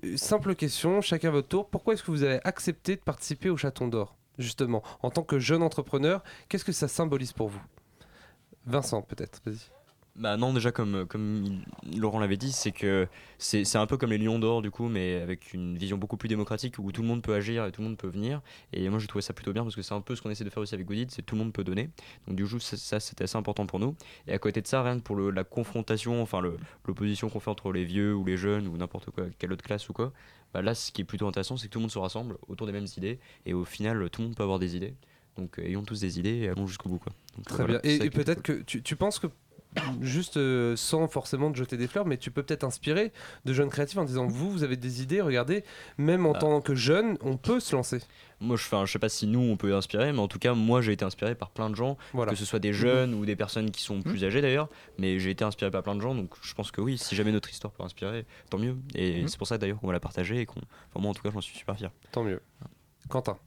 B: Euh, Simple question, chacun votre tour. Pourquoi est-ce que vous avez accepté de participer au Chaton d'Or Justement, en tant que jeune entrepreneur, qu'est-ce que ça symbolise pour vous? Vincent, peut-être, vas-y.
U: Bah non, déjà comme, comme Laurent l'avait dit, c'est que c'est un peu comme les Lions d'Or du coup, mais avec une vision beaucoup plus démocratique où tout le monde peut agir et tout le monde peut venir. Et moi j'ai trouvé ça plutôt bien parce que c'est un peu ce qu'on essaie de faire aussi avec Goodit, c'est tout le monde peut donner. Donc du coup ça, ça, c'était assez important pour nous. Et à côté de ça, rien que pour le- la confrontation, enfin l'opposition qu'on fait entre les vieux ou les jeunes ou n'importe quoi, quelle autre classe ou quoi, bah là ce qui est plutôt intéressant c'est que tout le monde se rassemble autour des mêmes idées et au final tout le monde peut avoir des idées. Donc ayons tous des idées et allons jusqu'au bout quoi. Donc,
B: Très
U: voilà,
B: bien. Et, peut-être que tu, tu penses que juste euh, sans forcément te jeter des fleurs, mais tu peux peut-être inspirer de jeunes créatifs en disant vous, vous avez des idées, regardez, même en
U: Bah.
B: tant que jeune, on peut se lancer.
U: Moi, je, je sais pas si nous on peut inspirer, mais en tout cas, moi j'ai été inspiré par plein de gens,
B: Voilà.
U: que ce soit des jeunes ou des personnes qui sont plus âgées d'ailleurs, mais j'ai été inspiré par plein de gens, donc je pense que oui, si jamais notre histoire peut inspirer, tant mieux. Et
F: Mhm.
U: c'est pour ça d'ailleurs qu'on va la partager et qu'on. Enfin, moi en tout cas, j'en suis super fier.
B: Tant mieux. Quentin.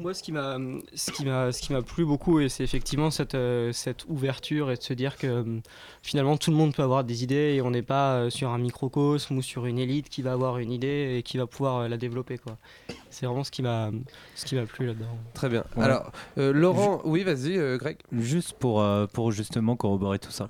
F: Moi, ce qui m'a, ce qui m'a, ce qui m'a plu beaucoup, et c'est effectivement cette, euh, cette ouverture et de se dire que euh, finalement tout le monde peut avoir des idées et on n'est pas euh, sur un microcosme ou sur une élite qui va avoir une idée et qui va pouvoir euh, la développer, quoi. C'est vraiment ce qui m'a, ce qui m'a plu là-dedans.
B: Très bien.
D: Ouais.
B: Alors, euh, Laurent, oui, vas-y, euh, Greg.
D: Juste pour, euh, pour justement corroborer tout ça.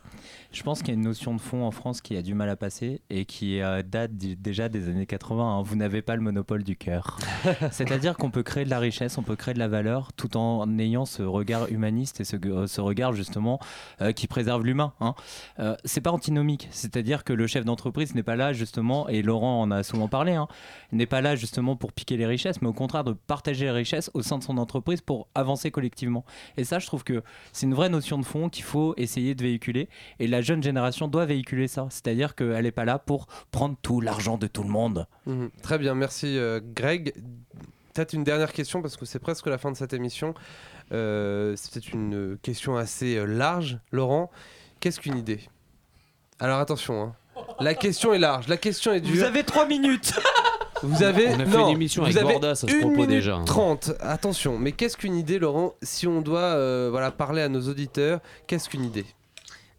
D: Je pense qu'il y a une notion de fond en France qui a du mal à passer et qui euh, date déjà des années 80. hein. Vous n'avez pas le monopole du cœur. C'est-à-dire qu'on peut créer de la richesse, on peut créer de la valeur tout en ayant ce regard humaniste et ce, euh, ce regard justement euh, qui préserve l'humain. Hein. Euh, c'est pas antinomique. C'est-à-dire que le chef d'entreprise n'est pas là justement, et Laurent en a souvent parlé, hein, n'est pas là justement pour piquer les richesses, mais au contraire de partager les richesses au sein de son entreprise pour avancer collectivement. Et ça, je trouve que c'est une vraie notion de fond qu'il faut essayer de véhiculer. Et la jeune génération doit véhiculer ça. C'est-à-dire qu'elle n'est pas là pour prendre tout l'argent de tout le monde.
B: Mhm. Très bien, merci euh, Greg. Peut-être une dernière question parce que c'est presque la fin de cette émission. Euh, c'est peut-être une question assez euh, large. Laurent, qu'est-ce qu'une idée? Alors attention, hein. la question est large, la question est dure.
D: Vous avez 3 minutes
B: Vous avez
E: On a fait
B: non,
E: une émission avec à ce
B: une
E: propos déjà, hein.
B: 30. Attention, mais qu'est-ce qu'une idée, Laurent? Si on doit euh, voilà parler à nos auditeurs, qu'est-ce qu'une idée?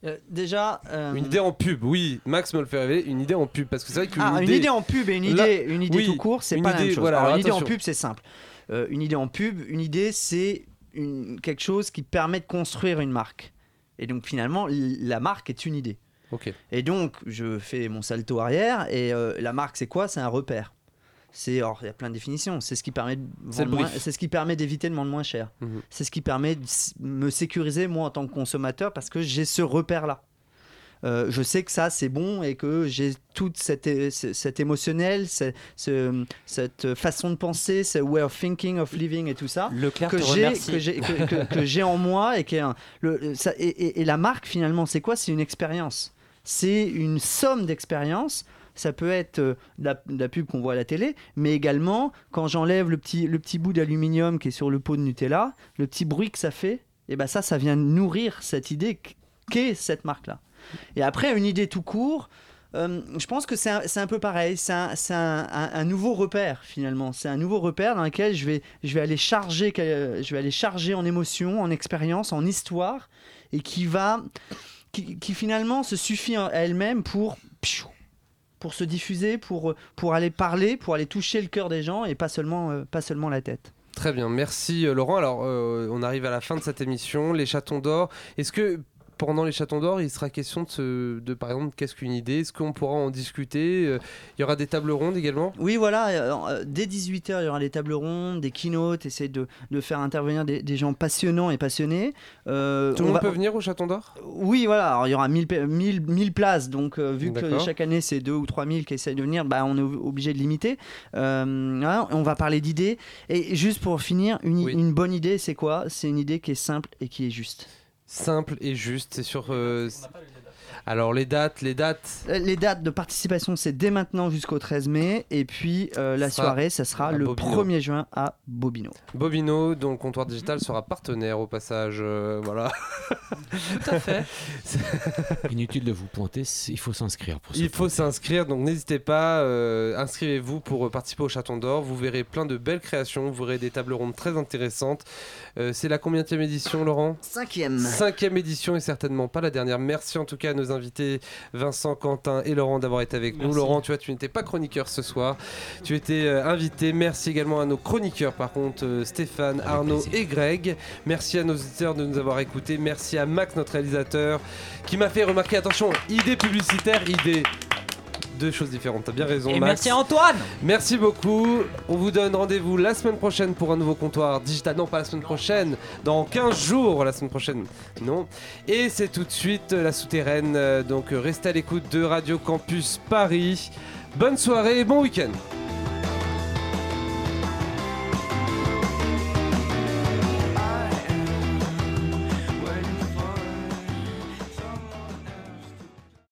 C: Euh, déjà. euh,
B: Une idée en pub, oui. Max me le fait révéler. Une idée en pub, parce que c'est vrai qu'une
C: Ah,
B: idée.
C: une idée en pub et une idée,
B: Là-
C: une idée
B: oui,
C: tout court, c'est
B: une
C: pas la même
B: idée,
C: chose.
B: voilà,
C: Alors, une idée en pub, c'est simple. Euh, une idée en pub, une idée, c'est une- quelque chose qui permet de construire une marque. Et donc finalement, la marque est une idée.
B: Ok.
C: Et donc, je fais mon salto arrière. Et la marque, c'est quoi? C'est un repère. C'est, il y a plein de définitions. C'est ce qui permet
B: C'est le
C: ce qui permet d'éviter de vendre moins cher.
B: Mhm.
C: C'est ce qui permet de me sécuriser moi en tant que consommateur parce que j'ai ce repère-là. Euh, je sais que ça c'est bon et que j'ai toute cette, cet émotionnel, ce- ce- cette façon de penser, ce way of thinking, of living et tout ça
D: Leclerc
C: que j'ai que j'ai que, que- que j'ai en moi et qui est un- le, ça- et, et- et la marque finalement c'est quoi? C'est une expérience. C'est une somme d'expériences. Ça peut être euh, de la, pub qu'on voit à la télé, mais également quand j'enlève le petit, le petit bout d'aluminium qui est sur le pot de Nutella, le petit bruit que ça fait, et ben ça, ça vient nourrir cette idée qu'est cette marque-là. Et après, une idée tout court, euh, je pense que c'est un, un peu pareil. C'est un, un- un- nouveau repère finalement. C'est un nouveau repère dans lequel je vais, je vais aller charger, je vais aller charger en émotion, en expérience, en histoire, et qui va, qui, qui finalement se suffit à elle-même pour, pour se diffuser, pour, pour aller parler, pour aller toucher le cœur des gens et pas seulement, euh, pas seulement la tête.
B: Très bien, merci euh, Laurent. Alors, euh, on arrive à la fin de cette émission. Les chatons d'or. Est-ce que pendant les chatons d'or, il sera question de, par exemple, qu'est-ce qu'une idée Est-ce qu'on pourra en discuter Euh, Il y aura des tables rondes également?
C: Oui, voilà, euh, euh, dès 18h, il y aura des tables rondes, des keynotes, essayer de, de faire intervenir des, des gens passionnants et passionnés. Euh,
B: Tout le
C: on
B: monde
C: va-
B: peut venir au chaton d'or?
C: Oui, voilà, alors il y aura 1000, pa- 1000, 1000 places, donc euh, vu que chaque année c'est 2 ou 3000 qui essayent de venir, bah, on est ob- obligé de limiter. Euh, voilà, on va parler d'idées. Et juste pour finir, une bonne idée, c'est quoi? C'est une idée qui est simple et qui est juste.
B: Simple et juste. C'est sur. euh, Alors les dates, les dates.
C: Euh, Les dates de participation, c'est dès maintenant jusqu'au 13 mai. Et puis euh, la
B: Ça,
C: soirée, ça sera le
B: Bobino.
C: 1er juin à Bobino.
B: Bobino, donc Comptoir Digital, sera partenaire au passage. euh, voilà.
E: Tout à fait. Inutile de vous pointer, il faut s'inscrire pour ça.
B: Il faut s'inscrire, donc n'hésitez pas, euh, inscrivez-vous pour participer au Chaton d'Or. Vous verrez plein de belles créations, vous verrez des tables rondes très intéressantes. Euh, c'est la combienième édition, Laurent?
C: Cinquième.
B: Cinquième édition et certainement pas la dernière. Merci en tout cas à nos invités Vincent, Quentin et Laurent d'avoir été avec nous. Laurent, tu vois, tu n'étais pas chroniqueur ce soir, tu étais euh, invité. Merci également à nos chroniqueurs, par contre, euh, Stéphane, Arnaud et Greg. Merci à nos auditeurs de nous avoir écoutés. Merci à Max, notre réalisateur, qui m'a fait remarquer, attention, idée publicitaire, idée. Deux choses différentes, t'as bien raison.
D: Et
B: Max.
D: merci Antoine
B: Merci beaucoup. On vous donne rendez-vous la semaine prochaine pour un nouveau comptoir digital. Non, pas la semaine prochaine, dans 15 jours, la semaine prochaine. Non. Et c'est tout de suite euh, la souterraine. euh, Donc euh, restez à l'écoute de Radio Campus Paris. Bonne soirée et bon week-end.